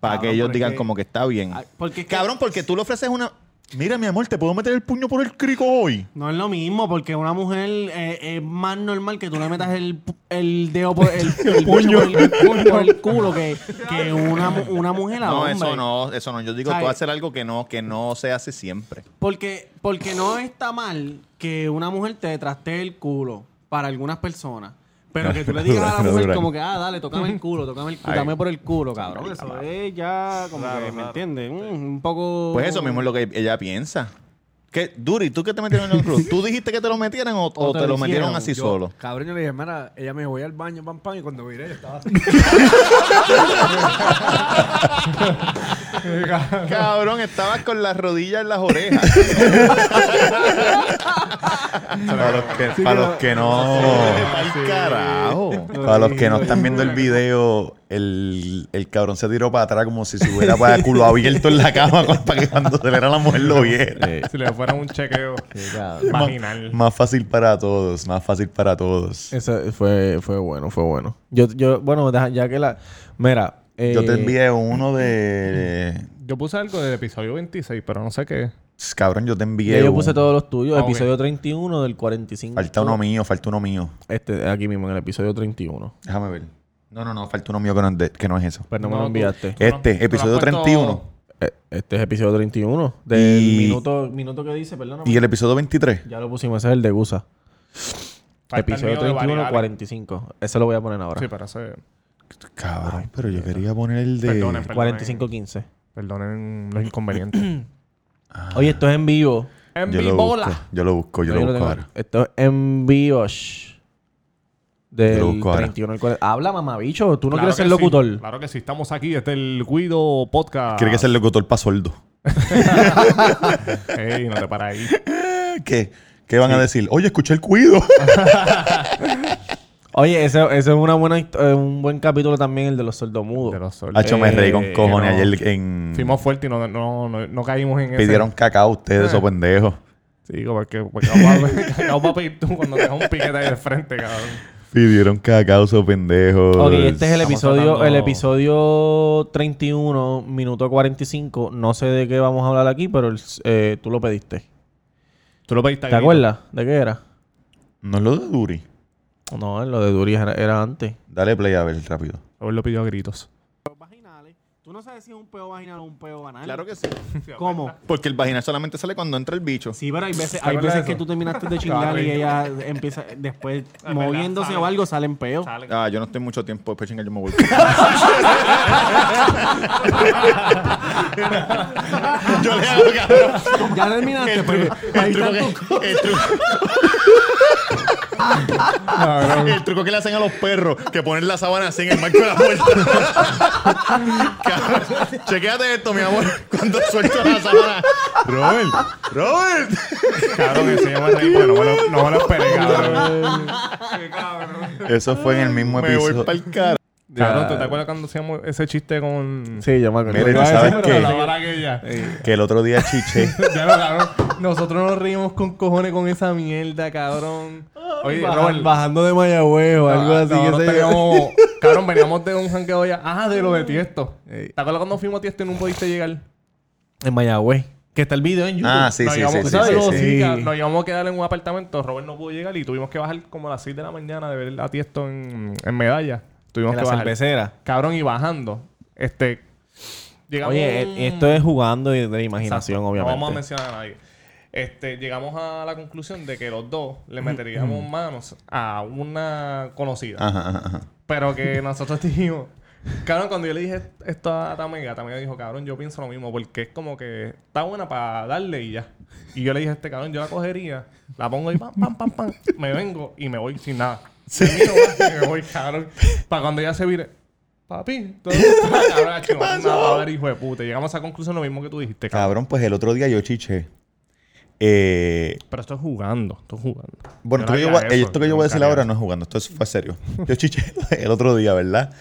[SPEAKER 1] Para
[SPEAKER 2] Cabrón,
[SPEAKER 1] que ellos
[SPEAKER 2] pero es
[SPEAKER 1] digan
[SPEAKER 2] que-
[SPEAKER 1] como que está bien.
[SPEAKER 2] Ay, porque es que-
[SPEAKER 1] Cabrón, porque tú le ofreces una... Mira, mi amor, ¿te puedo meter el puño por el crico hoy?
[SPEAKER 2] No es lo mismo, porque una mujer eh, es más normal que tú le metas el, pu- el dedo por el, el puño por el, por el culo que, que una, mu- una mujer a
[SPEAKER 1] No,
[SPEAKER 2] hombre.
[SPEAKER 1] eso no, eso no. Yo digo,
[SPEAKER 2] ¿Sabes?
[SPEAKER 1] tú hacer algo que no, que no se hace siempre.
[SPEAKER 2] Porque, porque no está mal que una mujer te trastee el culo para algunas personas. Pero que tú le digas a la mujer como que, ah, dale, tócame el culo, tócame el culo, dame por el culo, cabrón. Eso es ya como que, ¿me entiendes? Un poco...
[SPEAKER 1] Pues eso mismo es lo que ella piensa. ¿Qué? Duri, ¿tú qué te metieron en el culo? ¿Tú dijiste que te lo metieran o, o
[SPEAKER 2] te
[SPEAKER 1] te,
[SPEAKER 2] lo
[SPEAKER 1] lo metieron así
[SPEAKER 8] Yo,
[SPEAKER 1] solo?
[SPEAKER 8] Cabrón, yo le dije, mira, ella me dijo, voy al baño, pam, pam, y cuando miré, yo estaba así.
[SPEAKER 1] Cabrón, estabas con las rodillas en las orejas. para los que, para los que no. Carajo. Para los que no están viendo el video, el, el cabrón se tiró para atrás como si se hubiera para culo abierto en la cama para que cuando se le era la mujer lo viera.
[SPEAKER 3] Si le fuera un chequeo vaginal.
[SPEAKER 1] Más fácil para todos, más fácil para todos.
[SPEAKER 2] Ese fue, fue bueno, fue bueno. Yo, yo bueno, ya que la... Mira... eh,
[SPEAKER 1] Yo te envié uno de.
[SPEAKER 3] Yo puse algo del episodio 26, pero no sé qué.
[SPEAKER 1] Cabrón, yo te envié.
[SPEAKER 2] Yo puse
[SPEAKER 1] uno.
[SPEAKER 2] todos los tuyos.
[SPEAKER 3] Ah,
[SPEAKER 2] episodio 31 del 45.
[SPEAKER 1] Falta uno mío, falta uno mío.
[SPEAKER 2] Este, aquí mismo, en el episodio 31.
[SPEAKER 1] Déjame ver. No, no, no, falta uno mío que no es, de- que no es eso.
[SPEAKER 2] Pero no, me lo enviaste.
[SPEAKER 3] tú
[SPEAKER 1] Este,
[SPEAKER 3] tú
[SPEAKER 1] episodio
[SPEAKER 3] puesto-
[SPEAKER 1] 31.
[SPEAKER 2] Eh, Este es episodio 31. Del
[SPEAKER 1] Y-
[SPEAKER 2] minuto, minuto que dice, perdón.
[SPEAKER 1] Y el episodio 23.
[SPEAKER 2] Ya lo pusimos, ese es el de Gusa.
[SPEAKER 3] Falta el
[SPEAKER 2] episodio
[SPEAKER 3] de
[SPEAKER 2] 31,
[SPEAKER 3] variedades.
[SPEAKER 2] 45. Ese lo voy a poner ahora.
[SPEAKER 3] Sí, pero ese...
[SPEAKER 1] Cabrón, pero yo quería poner el de.
[SPEAKER 3] Perdonen, perdonen.
[SPEAKER 2] 45-15.
[SPEAKER 3] Perdonen los inconvenientes.
[SPEAKER 2] Oye, esto es en vivo.
[SPEAKER 3] en
[SPEAKER 1] Yo lo
[SPEAKER 3] vivo.
[SPEAKER 1] Yo lo busco, yo
[SPEAKER 2] No,
[SPEAKER 1] lo
[SPEAKER 2] yo
[SPEAKER 1] busco ahora.
[SPEAKER 2] Esto es en vivo. Del
[SPEAKER 1] Yo lo busco ahora.
[SPEAKER 2] 31 al 40. Habla, mamabicho. Tú no
[SPEAKER 3] Claro
[SPEAKER 2] quieres ser locutor.
[SPEAKER 3] Sí. Claro que sí, estamos aquí. Este es el Guido Podcast.
[SPEAKER 1] Quiere que sea el locutor para sordo.
[SPEAKER 3] Ey, no te para ahí.
[SPEAKER 1] ¿Qué? ¿Qué van a decir? Oye, escuché el cuido.
[SPEAKER 2] Oye, ese, ese es una buena, eh, un buen capítulo también, el de los sordomudos.
[SPEAKER 3] De los sordos.
[SPEAKER 1] Hacho, me reí con
[SPEAKER 2] Eh,
[SPEAKER 1] cojones
[SPEAKER 3] no.
[SPEAKER 1] ayer en.
[SPEAKER 3] Fuimos fuertes y no, no, no, no caímos en
[SPEAKER 1] Pidieron
[SPEAKER 3] ese.
[SPEAKER 1] cacao ustedes, esos pendejos.
[SPEAKER 3] Sí, porque, porque cacao va a pedir tú cuando te un piquete ahí de frente, cabrón.
[SPEAKER 1] Pidieron cacao, esos pendejos.
[SPEAKER 2] Ok, este es el
[SPEAKER 3] Estamos
[SPEAKER 2] episodio,
[SPEAKER 3] tratando-
[SPEAKER 2] el episodio 31, minuto 45. No sé de qué vamos a hablar aquí, pero el- eh, tú lo pediste.
[SPEAKER 3] Tú lo pediste
[SPEAKER 2] ¿Te acuerdas de qué era?
[SPEAKER 1] No es lo de Duri.
[SPEAKER 2] No, lo de Duri era, era antes.
[SPEAKER 1] Dale play a ver rápido.
[SPEAKER 3] Robert lo pidió a gritos.
[SPEAKER 2] Vaginales. Tú no sabes si es un peo vaginal o un peo banal.
[SPEAKER 1] Claro que sí.
[SPEAKER 2] ¿Cómo?
[SPEAKER 1] Porque el vaginal solamente sale cuando entra el bicho.
[SPEAKER 2] Sí, pero hay veces,
[SPEAKER 3] ¿Te
[SPEAKER 2] hay veces que tú terminaste de chingar y ella empieza después moviéndose
[SPEAKER 3] sale.
[SPEAKER 2] o algo, salen peos.
[SPEAKER 3] Sale.
[SPEAKER 1] Ah, yo no estoy mucho tiempo. Después chingar yo me voy. yo le hago cabrón.
[SPEAKER 2] Ya terminaste, pues. Ahí está tu
[SPEAKER 1] El truco, el truco que le hacen a los perros, que ponen la sábana así en el marco de la puerta. Cabrón, chequéate esto, mi amor. Cuando suelto la sábana. Robert, Robert.
[SPEAKER 3] Cabrón, ese yo me reí porque no me lo, no me lo esperé, cabrón.
[SPEAKER 1] Eso fue en el mismo
[SPEAKER 3] Me voy
[SPEAKER 1] episodio.
[SPEAKER 3] pa'l cara. ¿Tú te acuerdas cuando hacíamos ese chiste con...
[SPEAKER 2] Sí, yo me acuerdo.
[SPEAKER 1] Mire,
[SPEAKER 2] Iba a
[SPEAKER 1] ¿tú
[SPEAKER 2] decir,
[SPEAKER 1] sabes
[SPEAKER 2] no
[SPEAKER 3] aquella.
[SPEAKER 1] Que el otro día chiché.
[SPEAKER 3] Ya lo, cabrón. Nosotros nos reímos con cojones con esa mierda, cabrón. Oye,
[SPEAKER 2] Baja-
[SPEAKER 3] Robert,
[SPEAKER 2] bajando de Mayagüez o algo así.
[SPEAKER 3] Nosotros
[SPEAKER 2] que se-
[SPEAKER 3] teníamos- cabrón, veníamos de un jangueo ya. Ah, de lo de Tiesto. ¿Te acuerdas cuando fuimos a Tiesto y no pudiste llegar?
[SPEAKER 2] En Mayagüez. Que está el video en YouTube.
[SPEAKER 1] Ah, sí,
[SPEAKER 3] nos
[SPEAKER 1] sí,
[SPEAKER 3] íbamos,
[SPEAKER 1] sí, sí,
[SPEAKER 3] ¿sabes?
[SPEAKER 1] sí,
[SPEAKER 3] Nos íbamos a quedar en un apartamento. Robert no pudo llegar y tuvimos que bajar como a las 6 de la mañana de ver a Tiesto en, en medalla. Tuvimos
[SPEAKER 2] En
[SPEAKER 3] que
[SPEAKER 2] la
[SPEAKER 3] bajar.
[SPEAKER 2] cervecera.
[SPEAKER 3] Cabrón, y bajando. Este. Llegamos
[SPEAKER 2] Oye, e- esto es jugando de, de imaginación,
[SPEAKER 3] Exacto.
[SPEAKER 2] obviamente.
[SPEAKER 3] No vamos a mencionar a nadie. Este, llegamos a la conclusión de que los dos le meteríamos manos a una conocida.
[SPEAKER 1] Ajá, ajá, ajá.
[SPEAKER 3] Pero que nosotros dijimos... Cabrón, cuando yo le dije esto a Tamega, Tamega dijo, cabrón, yo pienso lo mismo. Porque es como que está buena para darle y ya. Y yo le dije a este cabrón, yo la cogería, la pongo ahí, pam, pam, pam, pam. Me vengo y me voy sin nada. Termino, y me voy, cabrón. Para cuando ella se vire... Papi, todo cabrón, una madre, hijo de puta. Llegamos a esa conclusión lo mismo que tú dijiste, cabrón.
[SPEAKER 1] Cabrón, pues el otro día yo chiché. Eh,
[SPEAKER 3] Pero esto es jugando, esto es jugando.
[SPEAKER 1] bueno, esto que, yo voy,
[SPEAKER 3] eso,
[SPEAKER 1] esto que yo voy a decir ahora no es jugando, esto es- fue serio. Yo chiché el otro día, ¿verdad?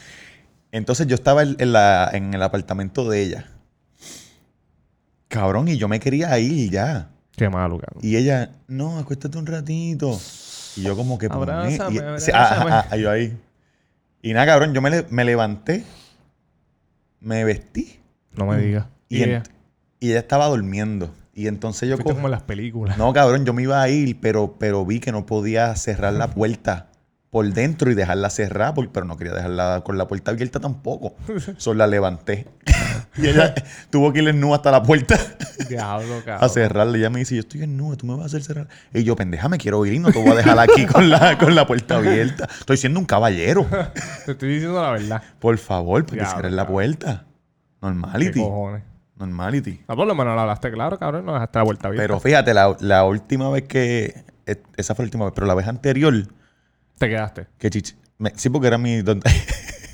[SPEAKER 1] Entonces yo estaba en la, en el apartamento de ella. Cabrón, y yo me quería ir ya.
[SPEAKER 3] Qué malo, cabrón.
[SPEAKER 1] Y ella, no, acuéstate un ratito. Y yo como que... ¿por qué?
[SPEAKER 3] Abrázame,
[SPEAKER 1] Y-
[SPEAKER 3] abrázame.
[SPEAKER 1] ah, ah, ah, yo ahí. Y nada, cabrón, yo me, le- me levanté, me vestí
[SPEAKER 3] No me digas.
[SPEAKER 1] y,
[SPEAKER 3] ella,
[SPEAKER 1] y ella estaba durmiendo. Y entonces yo...
[SPEAKER 3] fuiste
[SPEAKER 1] co-
[SPEAKER 3] como en las películas.
[SPEAKER 1] No, cabrón, yo me iba a ir, pero, pero vi que no podía cerrar la puerta por dentro y dejarla cerrada, por- pero no quería dejarla con la puerta abierta tampoco. Solo la levanté. Y ella tuvo que ir en nube hasta la puerta
[SPEAKER 3] Diablo,
[SPEAKER 1] a
[SPEAKER 3] cabrón.
[SPEAKER 1] cerrarla. Y ella me dice, yo estoy en nube, tú me vas a hacer cerrar. Y yo, pendeja, me quiero ir y no te voy a dejar aquí con la, con la puerta abierta. Estoy siendo un caballero.
[SPEAKER 3] Te estoy diciendo la verdad.
[SPEAKER 1] Por favor, porque
[SPEAKER 3] Diablo,
[SPEAKER 1] cierres la puerta.
[SPEAKER 3] ¿Qué
[SPEAKER 1] Normality.
[SPEAKER 3] cojones?
[SPEAKER 1] Normality.
[SPEAKER 3] Ah, por lo menos la hablaste claro, cabrón. No dejaste la vuelta abierta.
[SPEAKER 1] Pero fíjate, la, la última vez que... eh, Esa fue la última vez, pero la vez anterior...
[SPEAKER 3] Te quedaste.
[SPEAKER 1] Que chichi. me- sí, porque era mi.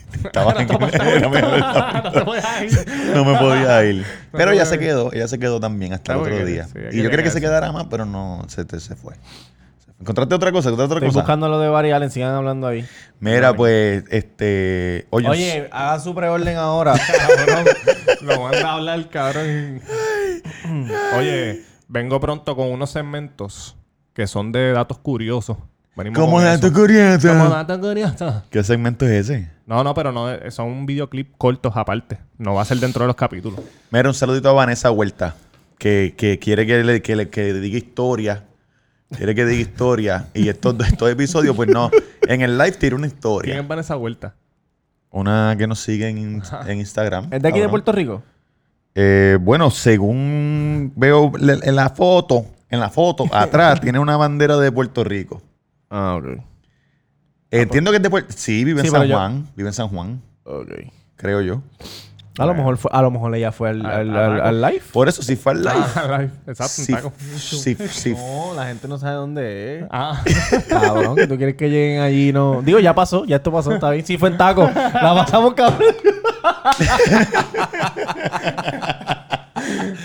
[SPEAKER 1] Estaba en- era
[SPEAKER 3] no te voy a ir.
[SPEAKER 1] no me podía ir. Pero ella se quedó, ella se quedó también hasta el otro día.
[SPEAKER 3] sí, hay
[SPEAKER 1] y yo quería que se
[SPEAKER 3] pegarse.
[SPEAKER 1] quedara más, pero no, se, te- se fue. Se fue. ¿Encontraste otra cosa? ¿Encontraste otra
[SPEAKER 2] Estoy
[SPEAKER 1] cosa?
[SPEAKER 2] buscando lo de Barry Allen, sigan hablando ahí.
[SPEAKER 1] Mira, pues, este. Oye,
[SPEAKER 2] Oye, haga su preorden ahora.
[SPEAKER 3] Cabrón. Lo manda a hablar, cabrón. Oye, vengo pronto con unos segmentos que son de datos curiosos. Venimos
[SPEAKER 1] ¿cómo
[SPEAKER 3] con
[SPEAKER 1] dato
[SPEAKER 3] eso.
[SPEAKER 1] curioso?
[SPEAKER 3] Como datos curiosos.
[SPEAKER 1] ¿Qué segmento es ese?
[SPEAKER 3] No, no, pero no, eh, son videoclips cortos aparte. No va a ser dentro de los capítulos.
[SPEAKER 1] Mira, un saludito a Vanessa Huerta, que, que quiere que le, que le- que diga historia. Quiere que diga historia. Y estos, estos episodios, pues no. En el live tira una
[SPEAKER 3] ¿Quién
[SPEAKER 1] historia.
[SPEAKER 3] es Vanessa Vuelta?
[SPEAKER 1] Una que nos sigue en, en Instagram.
[SPEAKER 2] ¿Es de aquí de
[SPEAKER 1] Cabrón.
[SPEAKER 2] Puerto Rico?
[SPEAKER 1] Eh, bueno, según veo le- en la foto, en la foto, atrás tiene una bandera de Puerto Rico.
[SPEAKER 2] Ah, ok.
[SPEAKER 1] Entiendo que es de Puerto Sí, vive en
[SPEAKER 2] Sí, pero
[SPEAKER 1] San
[SPEAKER 2] yo-
[SPEAKER 1] Juan. Vive en San Juan,
[SPEAKER 2] Ok.
[SPEAKER 1] creo yo.
[SPEAKER 2] A lo mejor fue, a lo mejor ella fue al, al, al- al live.
[SPEAKER 1] Por eso, si fue al live.
[SPEAKER 3] Ah, live. Exacto, un
[SPEAKER 1] si,
[SPEAKER 3] taco.
[SPEAKER 1] si, si-
[SPEAKER 2] No, la gente no sabe dónde es.
[SPEAKER 3] Ah,
[SPEAKER 2] Cabrón, que tú quieres que lleguen allí, no. Digo, ya pasó, ya esto pasó, está bien. Sí, fue en taco. La pasamos, cabrón.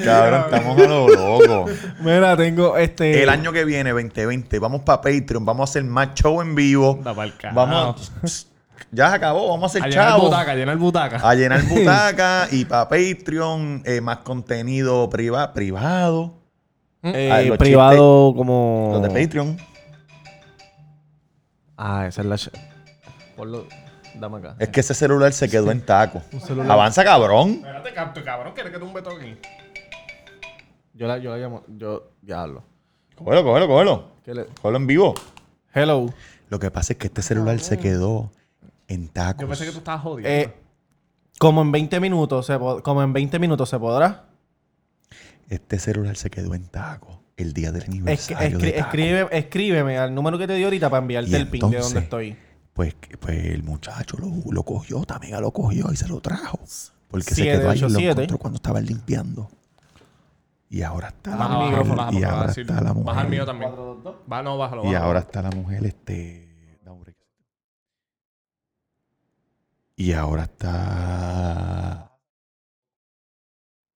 [SPEAKER 1] cabrón, estamos a lo loco.
[SPEAKER 2] Mira, tengo este.
[SPEAKER 1] El año que viene, 2020, vamos para Patreon, vamos a hacer más show en vivo.
[SPEAKER 3] pa'l carajo.
[SPEAKER 1] Vamos. Ya se acabó, vamos a hacer
[SPEAKER 3] A llenar
[SPEAKER 1] chavo.
[SPEAKER 3] butaca, a llenar butaca.
[SPEAKER 1] A llenar butaca y para Patreon, eh, más contenido priva- privado.
[SPEAKER 2] eh,
[SPEAKER 1] Ah, los
[SPEAKER 2] privado como.
[SPEAKER 1] Los de Patreon.
[SPEAKER 2] Ah, esa es la. Ponlo. Dame acá.
[SPEAKER 1] Es que ese celular se quedó en taco.
[SPEAKER 2] celular.
[SPEAKER 1] Avanza, cabrón.
[SPEAKER 3] Espérate, cab- cabrón, ¿quieres que te un beto aquí?
[SPEAKER 2] Yo la, yo la llamo. Yo. Ya hablo.
[SPEAKER 1] Cógelo, cógelo, cógelo.
[SPEAKER 2] ¿Qué le-
[SPEAKER 1] Cógelo en vivo.
[SPEAKER 2] Hello.
[SPEAKER 1] Lo que pasa es que este celular se quedó en tacos.
[SPEAKER 3] Yo pensé que tú estabas jodiendo.
[SPEAKER 2] Eh, como en 20 minutos se como en 20 minutos se podrá.
[SPEAKER 1] Este celular se quedó en tacos el día del
[SPEAKER 2] Es que-
[SPEAKER 1] aniversario
[SPEAKER 2] escri-
[SPEAKER 1] de Taco.
[SPEAKER 2] escribe, escríbeme al número que te di ahorita para enviarte
[SPEAKER 1] Y
[SPEAKER 2] el pin de donde
[SPEAKER 1] entonces,
[SPEAKER 2] estoy.
[SPEAKER 1] Pues, pues el muchacho lo, lo cogió, también lo cogió y se lo trajo. Porque se quedó ahí y lo
[SPEAKER 2] 787.
[SPEAKER 1] encontró cuando estaba limpiando. Y ahora está la
[SPEAKER 3] Baja
[SPEAKER 1] mujer.
[SPEAKER 3] baja,
[SPEAKER 1] y ahora está la mujer.
[SPEAKER 3] Baja el mío también. Va, no, bájalo.
[SPEAKER 1] Y ahora está la mujer, este. da un break. Y ahora está.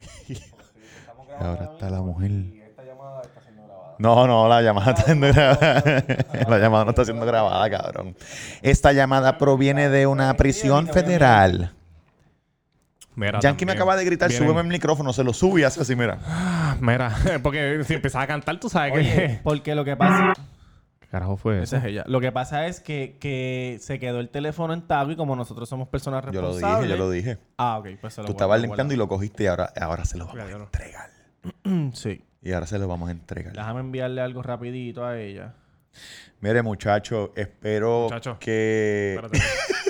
[SPEAKER 1] y ahora está la mujer. No, no, la llamada está siendo grabada. La llamada no está siendo grabada, cabrón. Esta llamada proviene de una prisión federal.
[SPEAKER 3] Mira,
[SPEAKER 1] Yankee me
[SPEAKER 3] también
[SPEAKER 1] acaba de gritar,
[SPEAKER 3] vienen-
[SPEAKER 1] súbeme el micrófono, se lo sube y hace así, mira.
[SPEAKER 3] Ah, Mira, porque si empezaba a cantar, tú sabes
[SPEAKER 2] Oye,
[SPEAKER 3] que...
[SPEAKER 2] porque lo que pasa...
[SPEAKER 3] ¿Qué carajo fue
[SPEAKER 2] Esa es ella. Lo que pasa es que, que se quedó el teléfono en tago y como nosotros somos personas
[SPEAKER 1] Yo lo
[SPEAKER 2] responsables...
[SPEAKER 1] dije, yo lo dije.
[SPEAKER 2] Ah, ok. Pues se lo
[SPEAKER 1] Tú estabas
[SPEAKER 2] lo
[SPEAKER 1] limpiando y lo cogiste y ahora, ahora se lo vamos
[SPEAKER 3] Ya,
[SPEAKER 1] a entregar.
[SPEAKER 2] Sí.
[SPEAKER 1] Y ahora se lo vamos a entregar.
[SPEAKER 2] Déjame enviarle algo rapidito a ella.
[SPEAKER 1] Mire, muchacho, espero
[SPEAKER 3] Muchacho.
[SPEAKER 1] que...
[SPEAKER 3] Espérate.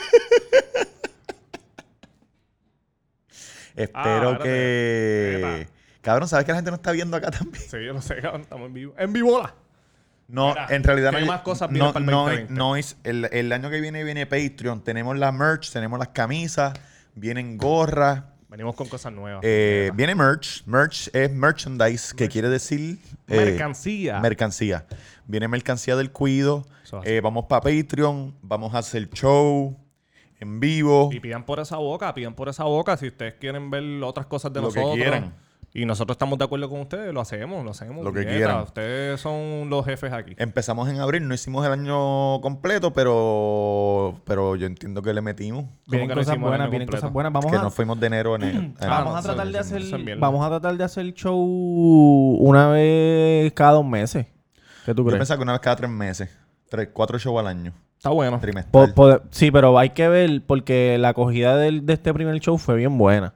[SPEAKER 1] Espero
[SPEAKER 3] Ah,
[SPEAKER 1] que... Cabrón, ¿sabes que la gente no está viendo acá también?
[SPEAKER 3] Sí, yo lo sé, cabrón. Estamos en vivo. ¡En vivola!
[SPEAKER 1] No,
[SPEAKER 3] Mira,
[SPEAKER 1] en realidad
[SPEAKER 3] ¿qué
[SPEAKER 1] no,
[SPEAKER 3] más cosas
[SPEAKER 1] no,
[SPEAKER 3] para el
[SPEAKER 1] no,
[SPEAKER 3] 2020?
[SPEAKER 1] no es el, el año que viene viene Patreon. Tenemos la merch, tenemos las camisas, vienen gorras,
[SPEAKER 3] Venimos con cosas nuevas.
[SPEAKER 1] eh, viene merch. Merch es merchandise, que quiere decir eh,
[SPEAKER 3] Mercancía.
[SPEAKER 1] mercancía. Viene mercancía del cuido. Eh, vamos para Patreon, vamos a hacer show en vivo.
[SPEAKER 3] Y pidan por esa boca, pidan por esa boca. Si ustedes quieren ver otras cosas de
[SPEAKER 1] Lo que
[SPEAKER 3] nosotros.
[SPEAKER 1] quieran.
[SPEAKER 3] Y nosotros estamos de acuerdo con ustedes, lo hacemos, lo hacemos.
[SPEAKER 1] Lo que quieran.
[SPEAKER 3] Ustedes son los jefes aquí.
[SPEAKER 1] Empezamos en abril, no hicimos el año completo, pero pero yo entiendo que le metimos.
[SPEAKER 2] Vienen
[SPEAKER 3] que
[SPEAKER 2] cosas buenas, vienen cosas buenas. Vamos
[SPEAKER 1] que
[SPEAKER 2] a,
[SPEAKER 1] nos fuimos de enero en el, en-
[SPEAKER 2] vamos
[SPEAKER 3] no,
[SPEAKER 2] a tratar de hacer vamos a tratar de hacer show una vez cada dos meses. ¿Qué tú
[SPEAKER 1] Yo
[SPEAKER 2] crees?
[SPEAKER 1] pensaba que una vez cada tres meses. Tres, cuatro shows al año.
[SPEAKER 3] Está bueno.
[SPEAKER 1] Trimestral.
[SPEAKER 2] Po- po- sí, pero hay que ver porque la acogida del- de este primer show fue bien buena.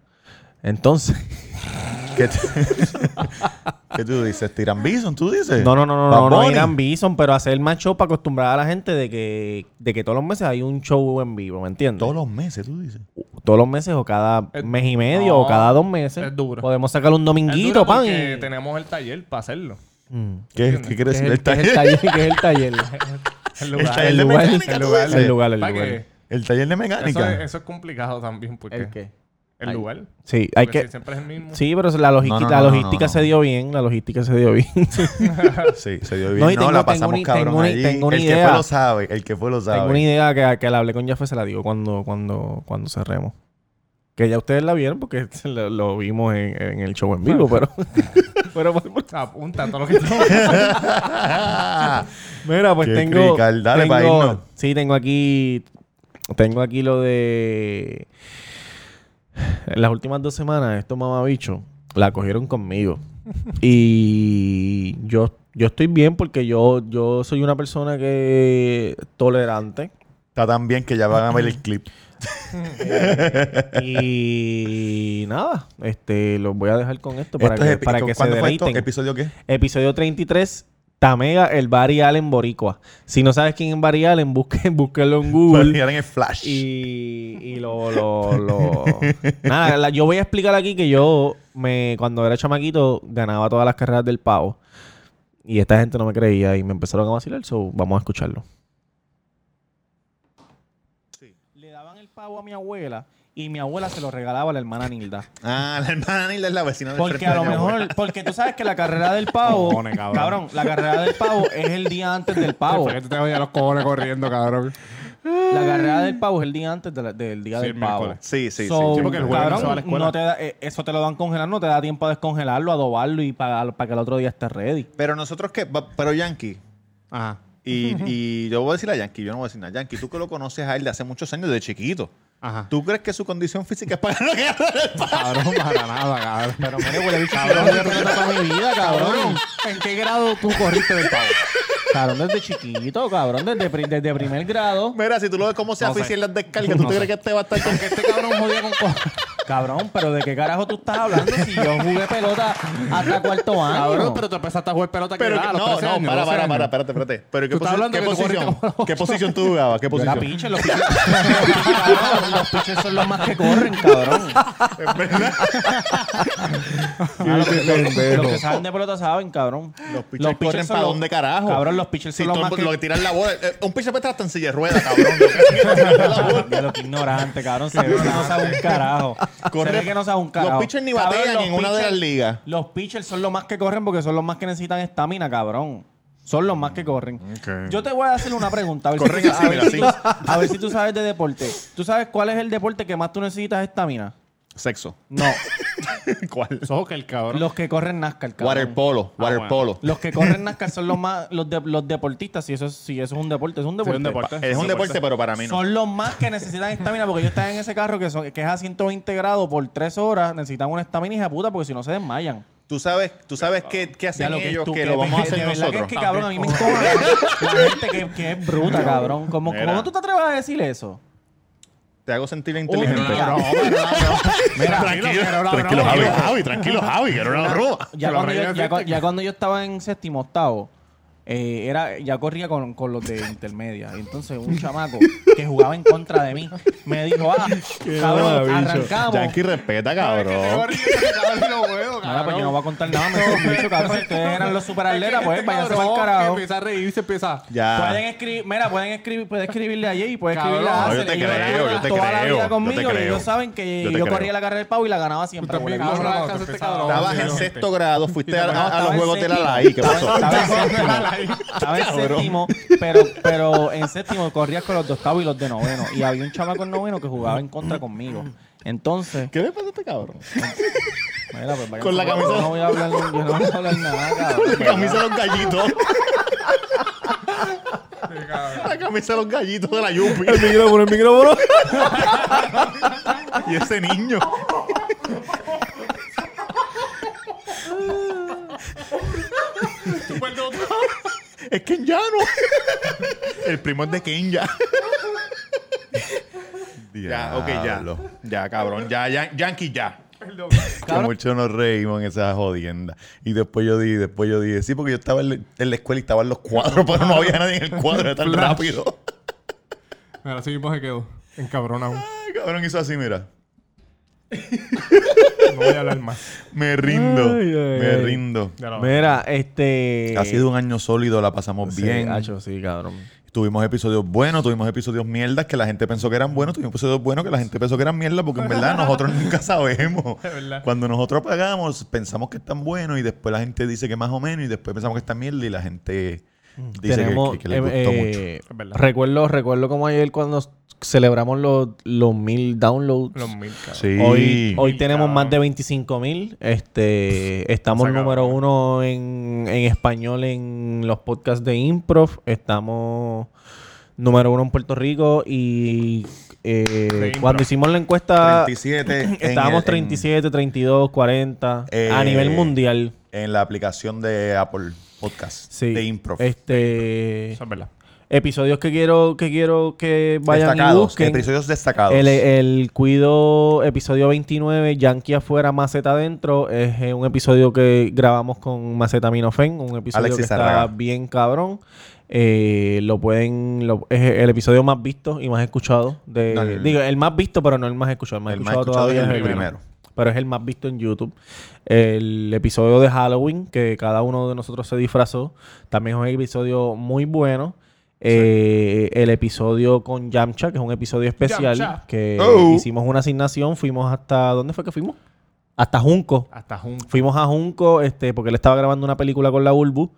[SPEAKER 2] Entonces,
[SPEAKER 1] ¿Qué, t- ¿Qué tú dices? ¿Tiran Bison? ¿Tú dices?
[SPEAKER 2] no, no, no, no,
[SPEAKER 1] Bad
[SPEAKER 2] no, no irán Bison, pero hacer más show para acostumbrar a la gente de que, de que todos los meses hay un show en vivo, ¿me entiendes?
[SPEAKER 1] Todos los meses, tú dices.
[SPEAKER 2] Todos los meses o cada
[SPEAKER 3] Es-
[SPEAKER 2] mes y medio
[SPEAKER 3] no,
[SPEAKER 2] o cada dos meses.
[SPEAKER 3] es duro.
[SPEAKER 2] Podemos sacar un dominguito, pan. y-
[SPEAKER 3] tenemos el taller para hacerlo.
[SPEAKER 2] Mm.
[SPEAKER 1] ¿Qué, ¿qué quiere
[SPEAKER 2] ¿Qué es
[SPEAKER 1] decir?
[SPEAKER 2] el,
[SPEAKER 1] El
[SPEAKER 2] qué es el
[SPEAKER 1] taller,
[SPEAKER 2] taller? ¿Qué es el taller?
[SPEAKER 3] El
[SPEAKER 1] el taller
[SPEAKER 2] el
[SPEAKER 1] de
[SPEAKER 2] lugar,
[SPEAKER 1] mecánica,
[SPEAKER 2] el lugar, el lugar, el
[SPEAKER 3] ¿Para
[SPEAKER 2] lugar.
[SPEAKER 1] El taller de
[SPEAKER 3] Eso
[SPEAKER 1] mecánica.
[SPEAKER 3] es, eso es complicado también porque
[SPEAKER 2] ¿El qué?
[SPEAKER 3] el lugar.
[SPEAKER 2] Sí, hay
[SPEAKER 3] Porque
[SPEAKER 2] que...
[SPEAKER 3] si siempre es el mismo.
[SPEAKER 2] Sí, pero la logística,
[SPEAKER 1] No, no,
[SPEAKER 2] la
[SPEAKER 1] no, no,
[SPEAKER 2] logística
[SPEAKER 1] no,
[SPEAKER 2] se dio bien. La logística se dio bien.
[SPEAKER 1] Sí, se dio bien.
[SPEAKER 2] No, tengo-
[SPEAKER 1] la pasamos cabrón
[SPEAKER 2] tengo
[SPEAKER 1] allí.
[SPEAKER 2] tengo una
[SPEAKER 1] el que fue lo sabe. El que fue lo sabe.
[SPEAKER 2] Tengo una idea que, que la hablé con Jaffe, se la digo cuando, cuando, cuando cerremos. Que ya ustedes la vieron porque lo, lo vimos en, en el show en vivo, pero... pero
[SPEAKER 3] Apunta todo lo que.
[SPEAKER 2] Mira, pues
[SPEAKER 1] Qué
[SPEAKER 2] tengo...
[SPEAKER 1] crical. Dale,
[SPEAKER 2] tengo-
[SPEAKER 1] pa' irnos.
[SPEAKER 2] Sí, tengo aquí... Tengo aquí lo de... En las últimas dos semanas, estos mamabichos la cogieron conmigo. y yo, yo estoy bien porque yo, yo soy una persona que... Tolerante.
[SPEAKER 1] Está tan bien que ya van a ver el clip.
[SPEAKER 2] y nada, este, los voy a dejar con esto para
[SPEAKER 1] Esto
[SPEAKER 2] que,
[SPEAKER 1] es
[SPEAKER 2] para que se deleiten.
[SPEAKER 1] ¿Episodio qué?
[SPEAKER 2] Episodio 33, Tamega, el Barry Allen Boricua. Si no sabes quién es Barry Allen, busque, búsquelo en Google.
[SPEAKER 1] Miren el flash.
[SPEAKER 2] y, y lo, lo, lo- Nada, la- yo voy a explicar aquí que yo, me cuando era chamaquito, ganaba todas las carreras del pavo. Y esta gente no me creía y me empezaron a vacilar, so vamos a escucharlo. Le daban el pavo a mi abuela y mi abuela se lo regalaba a la hermana Nilda.
[SPEAKER 1] Ah, la hermana Nilda es la vecina del
[SPEAKER 2] Porque a lo mejor, porque tú sabes que la carrera del pavo,
[SPEAKER 3] Cojones, cabrón.
[SPEAKER 2] cabrón, la carrera del pavo es el día antes del pavo.
[SPEAKER 3] ¿Por qué tú te voy a los cojones corriendo, cabrón?
[SPEAKER 2] La carrera del pavo es el día antes de la- del día
[SPEAKER 3] Sí,
[SPEAKER 2] del
[SPEAKER 3] el
[SPEAKER 2] pavo.
[SPEAKER 3] miércoles.
[SPEAKER 1] Sí, sí,
[SPEAKER 2] So,
[SPEAKER 1] sí.
[SPEAKER 3] Sí, porque el jueves no
[SPEAKER 2] cabrón,
[SPEAKER 3] se va a la escuela.
[SPEAKER 2] no te da- eh, eso te lo dan congelar, no te da tiempo a descongelarlo, adobarlo y para, para que el otro día esté ready.
[SPEAKER 1] Pero nosotros que... Pero Yankee...
[SPEAKER 3] Ajá.
[SPEAKER 1] Y, y yo voy a decir a Yankee, yo no voy a decir nada. Yankee, tú que lo conoces a él de hace muchos años, de chiquito.
[SPEAKER 3] Ajá.
[SPEAKER 1] ¿Tú crees que su condición física es para lo que
[SPEAKER 3] Cabrón, para nada, cabrón.
[SPEAKER 2] Pero mire, huele cabrón, yo pelota toda mi vida, cabrón.
[SPEAKER 3] ¿En qué grado tú corriste del pavo?
[SPEAKER 2] Cabrón, desde chiquito, cabrón, desde, pri- desde primer grado.
[SPEAKER 1] Mira, si tú lo ves cómo se
[SPEAKER 3] No
[SPEAKER 1] en las descargas, ¿tú
[SPEAKER 3] No
[SPEAKER 1] te crees que este va a estar con
[SPEAKER 2] Que este cabrón jodía con co- Cabrón, pero ¿de qué carajo tú estás hablando si yo jugué pelota hasta cuarto año?
[SPEAKER 3] Cabrón, pero tú empezaste a jugar pelota que
[SPEAKER 1] Pero que- no,
[SPEAKER 3] 13
[SPEAKER 1] no,
[SPEAKER 3] años,
[SPEAKER 1] para,
[SPEAKER 3] 12
[SPEAKER 1] para, para, espérate, espérate. Pero ¿qué,
[SPEAKER 3] Tú estás
[SPEAKER 1] posi-
[SPEAKER 3] hablando
[SPEAKER 1] qué posición? ¿Qué posición tú jugabas? ¿Qué
[SPEAKER 2] Yo era
[SPEAKER 1] posición?
[SPEAKER 2] pitcher, los Cabrón, los son los más que corren, cabrón. Ah, los, que- los- los que saben de pelota saben, cabrón.
[SPEAKER 1] Los pitchers corren
[SPEAKER 2] son
[SPEAKER 1] para
[SPEAKER 2] los-
[SPEAKER 1] dónde carajo.
[SPEAKER 2] Cabrón, los pitchers son los más que...
[SPEAKER 1] lo que tiran la bola, eh, un pitcher puede estar hasta en silla de ruedas, cabrón. Lo que
[SPEAKER 2] ignorante, cabrón. Se ve no sabe un carajo.
[SPEAKER 1] Corre-
[SPEAKER 2] Se ve que no sabe un carajo.
[SPEAKER 1] Los pitchers ni
[SPEAKER 2] Cabrón,
[SPEAKER 1] batean
[SPEAKER 2] los
[SPEAKER 1] en una de las ligas.
[SPEAKER 2] Los pitchers son los más que corren porque son los más que necesitan estamina, cabrón. Son los más que corren. Yo te voy a hacer una pregunta. A ver,
[SPEAKER 1] Corren
[SPEAKER 2] si, tú,
[SPEAKER 1] así,
[SPEAKER 2] a ver
[SPEAKER 1] mira,
[SPEAKER 2] si tú- a ver si tú sabes de deporte. ¿Tú sabes cuál es el deporte que más tú necesitas estamina?
[SPEAKER 1] Sexo.
[SPEAKER 2] No.
[SPEAKER 1] ¿Cuál?
[SPEAKER 3] Soccer, cabrón.
[SPEAKER 2] Los que corren NASCAR, cabrón.
[SPEAKER 1] Water polo, water
[SPEAKER 3] bueno.
[SPEAKER 1] polo.
[SPEAKER 2] Los que corren NASCAR son los más los, de- los deportistas, si eso es, si eso es un deporte, es un
[SPEAKER 3] Sí,
[SPEAKER 2] deporte.
[SPEAKER 3] un deporte.
[SPEAKER 1] Es un deporte, pero para mí no.
[SPEAKER 2] Son los más que necesitan estamina porque ellos están en ese carro que, son, que es a 120 grados por 3 horas, necesitan una estamina hija puta porque si no se desmayan.
[SPEAKER 1] Tú sabes, tú sabes qué, qué hacen
[SPEAKER 2] que
[SPEAKER 1] ellos
[SPEAKER 2] tú-
[SPEAKER 1] que lo vamos a
[SPEAKER 2] de
[SPEAKER 1] hacer
[SPEAKER 2] verdad
[SPEAKER 1] nosotros.
[SPEAKER 2] Que es que, cabrón, a mí me encojona la gente que, que es bruta, cabrón. ¿Cómo,
[SPEAKER 1] Mira.
[SPEAKER 2] ¿Cómo tú te atreves a decir eso?
[SPEAKER 1] Te hago sentir
[SPEAKER 2] Un
[SPEAKER 1] inteligente.
[SPEAKER 2] día-
[SPEAKER 1] Mira, tranquilo, tranquilo, Javi, Javi, tranquilo, Javi, que era una broma.
[SPEAKER 2] ya, cuando yo, ya, cu- ya cuando yo estaba en séptimo, octavo, eh, era, ya corría con, con los de intermedia. Y entonces un chamaco que jugaba en contra de mí me dijo, ah, cabrón, arrancamos.
[SPEAKER 1] Yankee respeta, cabrón.
[SPEAKER 2] Nada, pues yo no voy a contar nada, me bicho, cabrón. Si ustedes eran los superatletas, pues váyanse para el carajo.
[SPEAKER 3] Empieza a reírse, empieza.
[SPEAKER 1] Ya.
[SPEAKER 2] Pueden escribir, mira, pueden escribir, pueden escribirle a Jay y pueden escribirle a
[SPEAKER 1] yo te creo, yo te
[SPEAKER 2] toda la
[SPEAKER 1] creo,
[SPEAKER 2] vida conmigo y
[SPEAKER 1] creo.
[SPEAKER 2] ellos saben que
[SPEAKER 1] Yo
[SPEAKER 2] corría
[SPEAKER 1] creo.
[SPEAKER 2] la carrera del pavo y la ganaba siempre.
[SPEAKER 1] Estabas en sexto grado, fuiste a, los juegos de la. LAI. ¿Qué pasó?
[SPEAKER 2] Estaba en séptimo, pero, pero en séptimo corrías con los de octavo y los de noveno. Y había un chamaco en noveno que jugaba en contra conmigo. Entonces,
[SPEAKER 1] ¿Qué le pasa a este cabrón?
[SPEAKER 2] mira, pues váyanse
[SPEAKER 1] Con la camisa-
[SPEAKER 2] Yo no voy a hablar, yo no voy a hablar nada, cabrón.
[SPEAKER 1] La camisa de los gallitos. La camisa de los gallitos de la Yupi.
[SPEAKER 8] El micrófono, el micrófono.
[SPEAKER 1] Y ese niño. Es Kenyano. El primo es de Kenya. ya, ok, ya. Ya, cabrón. Ya, ya, Yankee, ya. Que mucho nos reímos en esa jodienda. Y después yo dije, después yo dije, sí, porque yo estaba en la, en la escuela y estaban los cuadros, pero no había nadie en el cuadro, era tan rápido.
[SPEAKER 3] Mira, así mismo se quedó. Encabronado.
[SPEAKER 1] Ay, cabrón hizo así, mira.
[SPEAKER 3] No voy a hablar más.
[SPEAKER 1] Me rindo.
[SPEAKER 2] Ay, ay,
[SPEAKER 1] me
[SPEAKER 2] ay.
[SPEAKER 1] rindo.
[SPEAKER 2] Mira, este...
[SPEAKER 1] Ha sido un año sólido, la pasamos
[SPEAKER 2] Sí,
[SPEAKER 1] bien.
[SPEAKER 2] hacho, sí, cabrón.
[SPEAKER 1] Tuvimos episodios buenos, tuvimos episodios mierdas que la gente pensó que eran buenos, tuvimos episodios buenos que la gente pensó que eran mierdas, porque en verdad nosotros nunca sabemos.
[SPEAKER 3] verdad.
[SPEAKER 1] Cuando nosotros pagamos, pensamos que están buenos y después la gente dice que más o menos y después pensamos que están mierda y la gente dice que-
[SPEAKER 2] Tenemos,
[SPEAKER 1] que, que les
[SPEAKER 2] eh,
[SPEAKER 1] gustó
[SPEAKER 2] eh,
[SPEAKER 3] verdad.
[SPEAKER 2] Recuerdo, recuerdo como ayer cuando celebramos los, los mil downloads.
[SPEAKER 3] Los mil.
[SPEAKER 1] Sí.
[SPEAKER 2] Hoy, hoy
[SPEAKER 3] Mil,
[SPEAKER 2] tenemos
[SPEAKER 3] cabrón.
[SPEAKER 2] más de 25 mil. Este, estamos número
[SPEAKER 3] cabrón.
[SPEAKER 2] uno en, en español en los podcasts de Improv. Estamos número uno en Puerto Rico y eh, cuando hicimos la encuesta
[SPEAKER 1] 37 en
[SPEAKER 2] estábamos
[SPEAKER 1] el- en-
[SPEAKER 2] 37, 32, 40
[SPEAKER 1] Eh,
[SPEAKER 2] a nivel mundial.
[SPEAKER 1] En la aplicación de Apple Podcast
[SPEAKER 2] Sí.
[SPEAKER 1] de Improv.
[SPEAKER 2] Este
[SPEAKER 3] Eso es verdad.
[SPEAKER 2] episodios que quiero que quiero que vayan y
[SPEAKER 1] destacados,
[SPEAKER 2] busquen.
[SPEAKER 1] episodios destacados.
[SPEAKER 2] El, el Cuido, episodio 29, Yankee afuera, Maceta adentro. Es un episodio que grabamos con Maceta Minofen. Un episodio
[SPEAKER 1] Alexis
[SPEAKER 2] que está bien cabrón. Eh, lo pueden. lo- es el episodio más visto y más escuchado. De,
[SPEAKER 1] No, el-
[SPEAKER 2] digo, el más visto, pero no el más escuchado. El más,
[SPEAKER 1] El más
[SPEAKER 2] escuchado, todavía
[SPEAKER 1] es el
[SPEAKER 2] el
[SPEAKER 1] primero.
[SPEAKER 2] Pero es el más visto en YouTube. El episodio de Halloween, que cada uno de nosotros se disfrazó. También es un episodio muy bueno. Eh, el episodio con Yamcha, que es un episodio especial.
[SPEAKER 3] Yamcha.
[SPEAKER 2] Que
[SPEAKER 1] Oh.
[SPEAKER 2] hicimos una asignación. Fuimos hasta. ¿Dónde fue que fuimos? Hasta Junco.
[SPEAKER 3] Hasta juntos.
[SPEAKER 2] Fuimos a Junco, este, porque él estaba grabando una película con la Bulbu.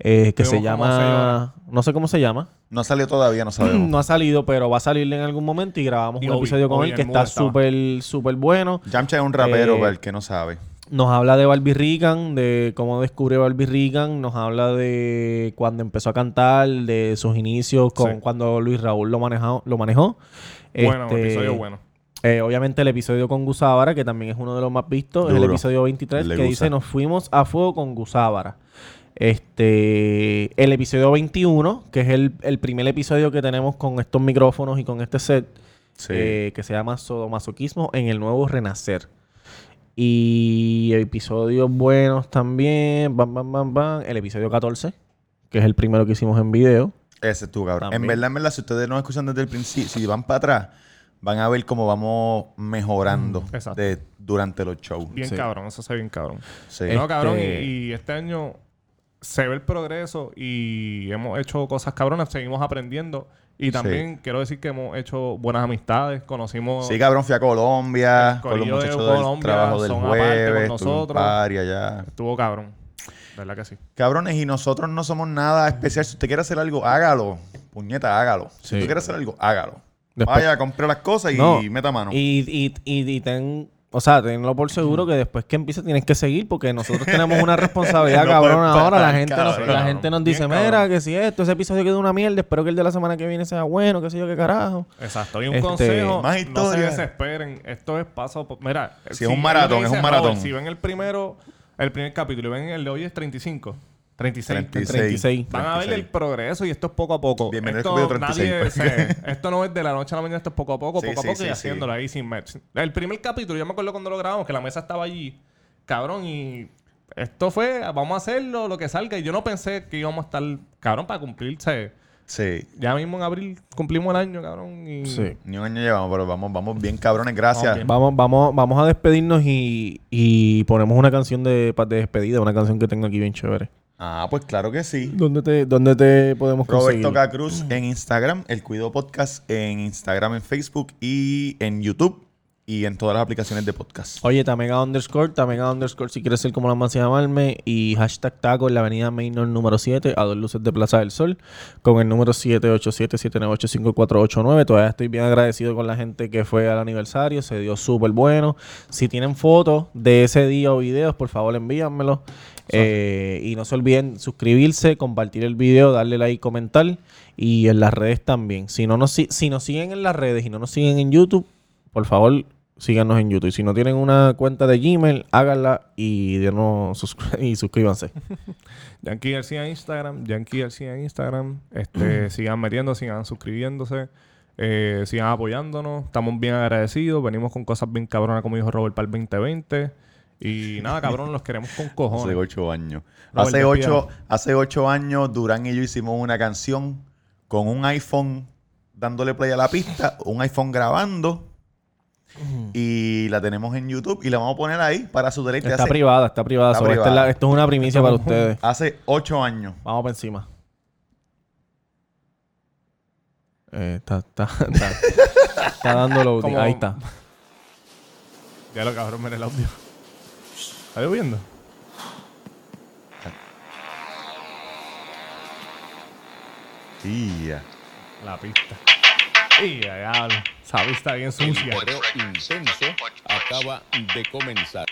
[SPEAKER 2] Eh, que se llama. No sé cómo se llama.
[SPEAKER 1] No salió todavía, no sabemos.
[SPEAKER 2] No ha salido, pero va a salir en algún momento y grabamos
[SPEAKER 3] Y
[SPEAKER 2] un
[SPEAKER 3] Obi,
[SPEAKER 2] episodio con
[SPEAKER 3] Obi
[SPEAKER 2] él que
[SPEAKER 3] en
[SPEAKER 2] está
[SPEAKER 3] Muda estaba.
[SPEAKER 2] súper, súper bueno.
[SPEAKER 1] Yamcha es un rapero,
[SPEAKER 2] Eh,
[SPEAKER 1] para el que no sabe.
[SPEAKER 2] Nos habla de Barbie Regan, de cómo descubrió Barbie Regan. Nos habla de cuando empezó a cantar, de sus inicios, con
[SPEAKER 3] Sí.
[SPEAKER 2] cuando Luis Raúl lo manejó. Lo manejó.
[SPEAKER 3] Bueno,
[SPEAKER 2] Este,
[SPEAKER 3] episodio bueno.
[SPEAKER 2] eh, obviamente el episodio con Gusábara, que también es uno de los más vistos, es el
[SPEAKER 1] Duro.
[SPEAKER 2] episodio 23,
[SPEAKER 1] El de
[SPEAKER 2] que dice Nos fuimos a fuego con Gusábara. Este, el episodio 21, que es el, el primer episodio que tenemos con estos micrófonos y con este set,
[SPEAKER 1] Sí.
[SPEAKER 2] eh, que se llama Sodomasoquismo en el nuevo renacer. Y episodios buenos también, bam, bam, bam, bam. El episodio 14, que es el primero que hicimos en video.
[SPEAKER 1] Ese es tu cabrón.
[SPEAKER 2] También.
[SPEAKER 1] En verdad, en verdad, si ustedes nos escuchan desde el principio, si van para atrás, van a ver cómo vamos mejorando
[SPEAKER 3] Mm,
[SPEAKER 1] de- durante los shows.
[SPEAKER 3] Bien
[SPEAKER 2] Sí.
[SPEAKER 3] cabrón, eso se ve bien cabrón.
[SPEAKER 1] Sí.
[SPEAKER 3] No, cabrón, y,
[SPEAKER 2] Este-
[SPEAKER 3] y este año se ve el progreso y hemos hecho cosas cabronas, seguimos aprendiendo. Y también quiero decir que hemos hecho buenas amistades, conocimos...
[SPEAKER 1] Sí, cabrón, fui a Colombia con los
[SPEAKER 3] corillo de
[SPEAKER 1] muchachos del
[SPEAKER 3] Colombia
[SPEAKER 1] trabajo del
[SPEAKER 3] son aparte
[SPEAKER 1] jueves,
[SPEAKER 3] nosotros.
[SPEAKER 1] allá.
[SPEAKER 3] Estuvo cabrón. ¿Verdad que sí?
[SPEAKER 1] Cabrones, y nosotros no somos nada especial. Si usted quiere hacer algo, hágalo. Puñeta, hágalo. Si
[SPEAKER 2] Sí.
[SPEAKER 1] tú quieres hacer algo, hágalo.
[SPEAKER 2] Después-
[SPEAKER 1] Vaya, compre las cosas y
[SPEAKER 2] No,
[SPEAKER 1] meta mano.
[SPEAKER 2] Y, y, y, y ten o sea, tenlo por seguro que después que empiece tienes que seguir porque nosotros tenemos una responsabilidad
[SPEAKER 1] No
[SPEAKER 2] cabrón
[SPEAKER 1] puedes
[SPEAKER 2] ahora. La gente, nos,
[SPEAKER 1] cabrón.
[SPEAKER 2] la gente nos dice,
[SPEAKER 3] Bien,
[SPEAKER 2] mira,
[SPEAKER 3] cabrón.
[SPEAKER 2] que si esto, ese episodio quedó una mierda, espero que el de la semana que viene sea bueno, qué sé yo, qué carajo.
[SPEAKER 3] Exacto. Y un
[SPEAKER 2] Este,
[SPEAKER 3] consejo,
[SPEAKER 1] más
[SPEAKER 3] no se desesperen. Esto es paso... por- Mira,
[SPEAKER 1] Si es un maratón, es un maratón.
[SPEAKER 3] Si ven el primero, el primer capítulo y ven el de hoy es 35. 36.
[SPEAKER 1] 36.
[SPEAKER 2] 36.
[SPEAKER 3] Van a ver
[SPEAKER 1] 36.
[SPEAKER 3] el progreso y esto es poco a poco.
[SPEAKER 1] Bienvenido
[SPEAKER 3] esto,
[SPEAKER 1] al Estudio 36,
[SPEAKER 3] nadie se- esto no es de la noche a la mañana, esto es poco a poco,
[SPEAKER 1] Sí,
[SPEAKER 3] poco
[SPEAKER 1] sí,
[SPEAKER 3] a poco
[SPEAKER 1] sí,
[SPEAKER 3] y
[SPEAKER 1] sí.
[SPEAKER 3] haciéndolo ahí sin match. El primer capítulo, yo me acuerdo cuando lo grabamos, que la mesa estaba allí, cabrón, y esto fue, vamos a hacerlo, lo que salga. Y yo no pensé que íbamos a estar, cabrón, para cumplirse.
[SPEAKER 1] Sí.
[SPEAKER 3] Ya mismo en abril cumplimos el año, cabrón. Y
[SPEAKER 2] Sí.
[SPEAKER 1] Ni un año llevamos, pero vamos, vamos bien cabrones, gracias.
[SPEAKER 2] Vamos, vamos, vamos a despedirnos y, y ponemos una canción de, de despedida, una canción que tengo aquí bien chévere.
[SPEAKER 1] Ah, pues claro que sí.
[SPEAKER 2] ¿Dónde te, dónde te podemos conseguir?
[SPEAKER 1] Roberto K. Cruz en Instagram, El Cuido Podcast en Instagram, en Facebook y en YouTube y en todas las aplicaciones de podcast.
[SPEAKER 2] Oye, Tamega underscore, Tamega underscore, si quieres ser como la más llamarme. Y hashtag taco en la avenida Mainor número 7, a dos luces de Plaza del Sol, con el número 787-798-5489. Todavía estoy bien agradecido con la gente que fue al aniversario, se dio súper bueno. Si tienen fotos de ese día o videos, por favor envíanmelo. Eh, y no se olviden suscribirse, compartir el video, darle like, comentar. Y en las redes también. Si, no nos, si- si nos siguen en las redes y no nos siguen en YouTube, por favor, síganos en YouTube. Si no tienen una cuenta de Gmail, háganla y y suscríbanse.
[SPEAKER 3] Yankee García en Instagram, Yankee García en Instagram. Este, sigan metiendo, sigan suscribiéndose, eh, sigan apoyándonos. Estamos bien agradecidos. Venimos con cosas bien cabronas, como dijo Robert, para el 2020. Y nada, cabrón, los queremos con
[SPEAKER 1] Hace
[SPEAKER 3] cojones.
[SPEAKER 1] ocho años.
[SPEAKER 3] Robert,
[SPEAKER 1] hace, ocho, hace ocho años, Durán y yo hicimos una canción con un iPhone dándole play a la pista, un iPhone grabando. Y la tenemos en YouTube y la vamos a poner ahí para su deleite.
[SPEAKER 2] Está
[SPEAKER 1] Hace,
[SPEAKER 2] privada, está privada.
[SPEAKER 1] Está
[SPEAKER 2] So, esta es
[SPEAKER 1] privada.
[SPEAKER 2] la- esto es una primicia para ustedes.
[SPEAKER 1] hace ocho años.
[SPEAKER 2] Vamos por encima. Eh, está, está, está, está dando loading. Ahí está.
[SPEAKER 3] Ya lo cabrón, mira el audio. ¿Está lloviendo?
[SPEAKER 1] Tía.
[SPEAKER 3] La pista. Y diablo. Esa pista bien
[SPEAKER 10] El
[SPEAKER 3] sucia.
[SPEAKER 10] correo intenso acaba de comenzar.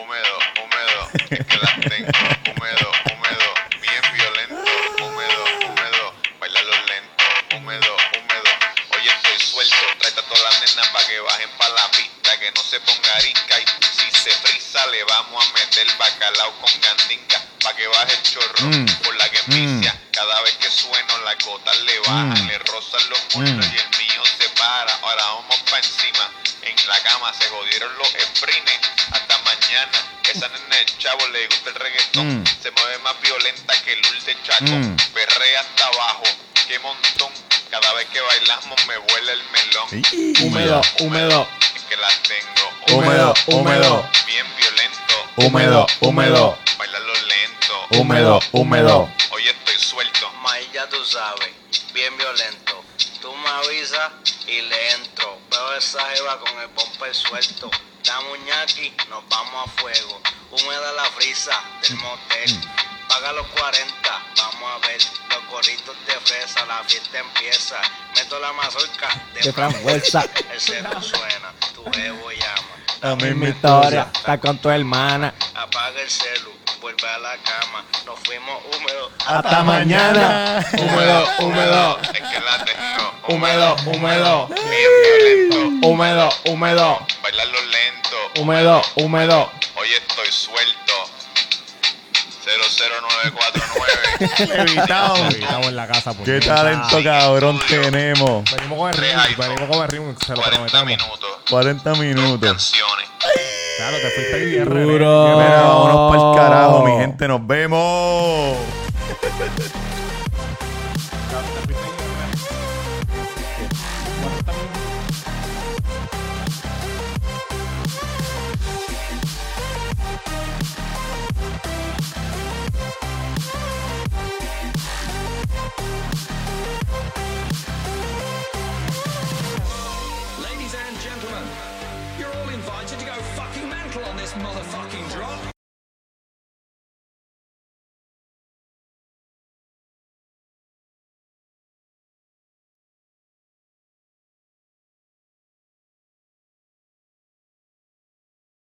[SPEAKER 11] Húmedo, húmedo, es que las tengo. Húmedo, húmedo, bien violento. Húmedo, húmedo, bailalo lento. Húmedo, húmedo, hoy estoy suelto. Tráete a todas las nenas para que bajen pa' la pista, que no se ponga arisca. Y si se frisa, le vamos a meter bacalao con gandinga. Pa' que baje el chorro
[SPEAKER 1] Mm.
[SPEAKER 11] por la que picia. Cada vez que sueno, las gotas le bajan, le rozan los muslos y el mío se para. Ahora vamos pa' encima. En la cama se jodieron los sprines. Hasta mañana. Esa nena de chavo le gusta el reggaetón.
[SPEAKER 1] Mm.
[SPEAKER 11] Se mueve más violenta que Lul de Chacón.
[SPEAKER 1] Mm.
[SPEAKER 11] Perrea hasta abajo. Qué montón. Cada vez que bailamos me vuela el melón.
[SPEAKER 1] Sí.
[SPEAKER 2] Húmedo, húmedo.
[SPEAKER 11] Que las tengo.
[SPEAKER 1] Húmedo, húmedo.
[SPEAKER 11] Bien violento.
[SPEAKER 1] Húmedo, húmedo.
[SPEAKER 11] Bailalo lento.
[SPEAKER 1] Húmedo, húmedo.
[SPEAKER 11] Hoy estoy suelto.
[SPEAKER 12] Maíz, ya tú sabes, bien violento. Tú me avisas y le entro. Veo esa jeva con el bumper suelto. Dame un ñaqui, nos vamos a fuego. Húmeda la frisa del motel. Paga los 40, vamos a ver. Los gorritos de fresa, la fiesta empieza. Meto la mazorca de,
[SPEAKER 2] De frambuesa.
[SPEAKER 12] El cero suena, llama.
[SPEAKER 2] La misma historia. Está con tu hermana.
[SPEAKER 12] Apaga el celu, vuelve a la cama. Nos fuimos húmedos.
[SPEAKER 2] Hasta mañana. Húmedo, húmedo.
[SPEAKER 11] Es que la tengo.
[SPEAKER 2] Húmedo, húmedo. Húmedo, húmedo.
[SPEAKER 11] Bailarlo lento.
[SPEAKER 2] Húmedo, húmedo.
[SPEAKER 11] Hoy estoy suelto. 00949.
[SPEAKER 3] Evitado. Evitado en la casa. por
[SPEAKER 1] Qué talento cabrón tenemos.
[SPEAKER 3] Venimos con el ritmo. Venimos con el ritmo. Se lo
[SPEAKER 11] 40
[SPEAKER 3] prometemos.
[SPEAKER 11] minutos.
[SPEAKER 1] 40 minutos.
[SPEAKER 11] Canciones.
[SPEAKER 3] Claro, te fuiste ahí bien.
[SPEAKER 1] Mira, vámonos para el carajo, mi gente. Nos vemos.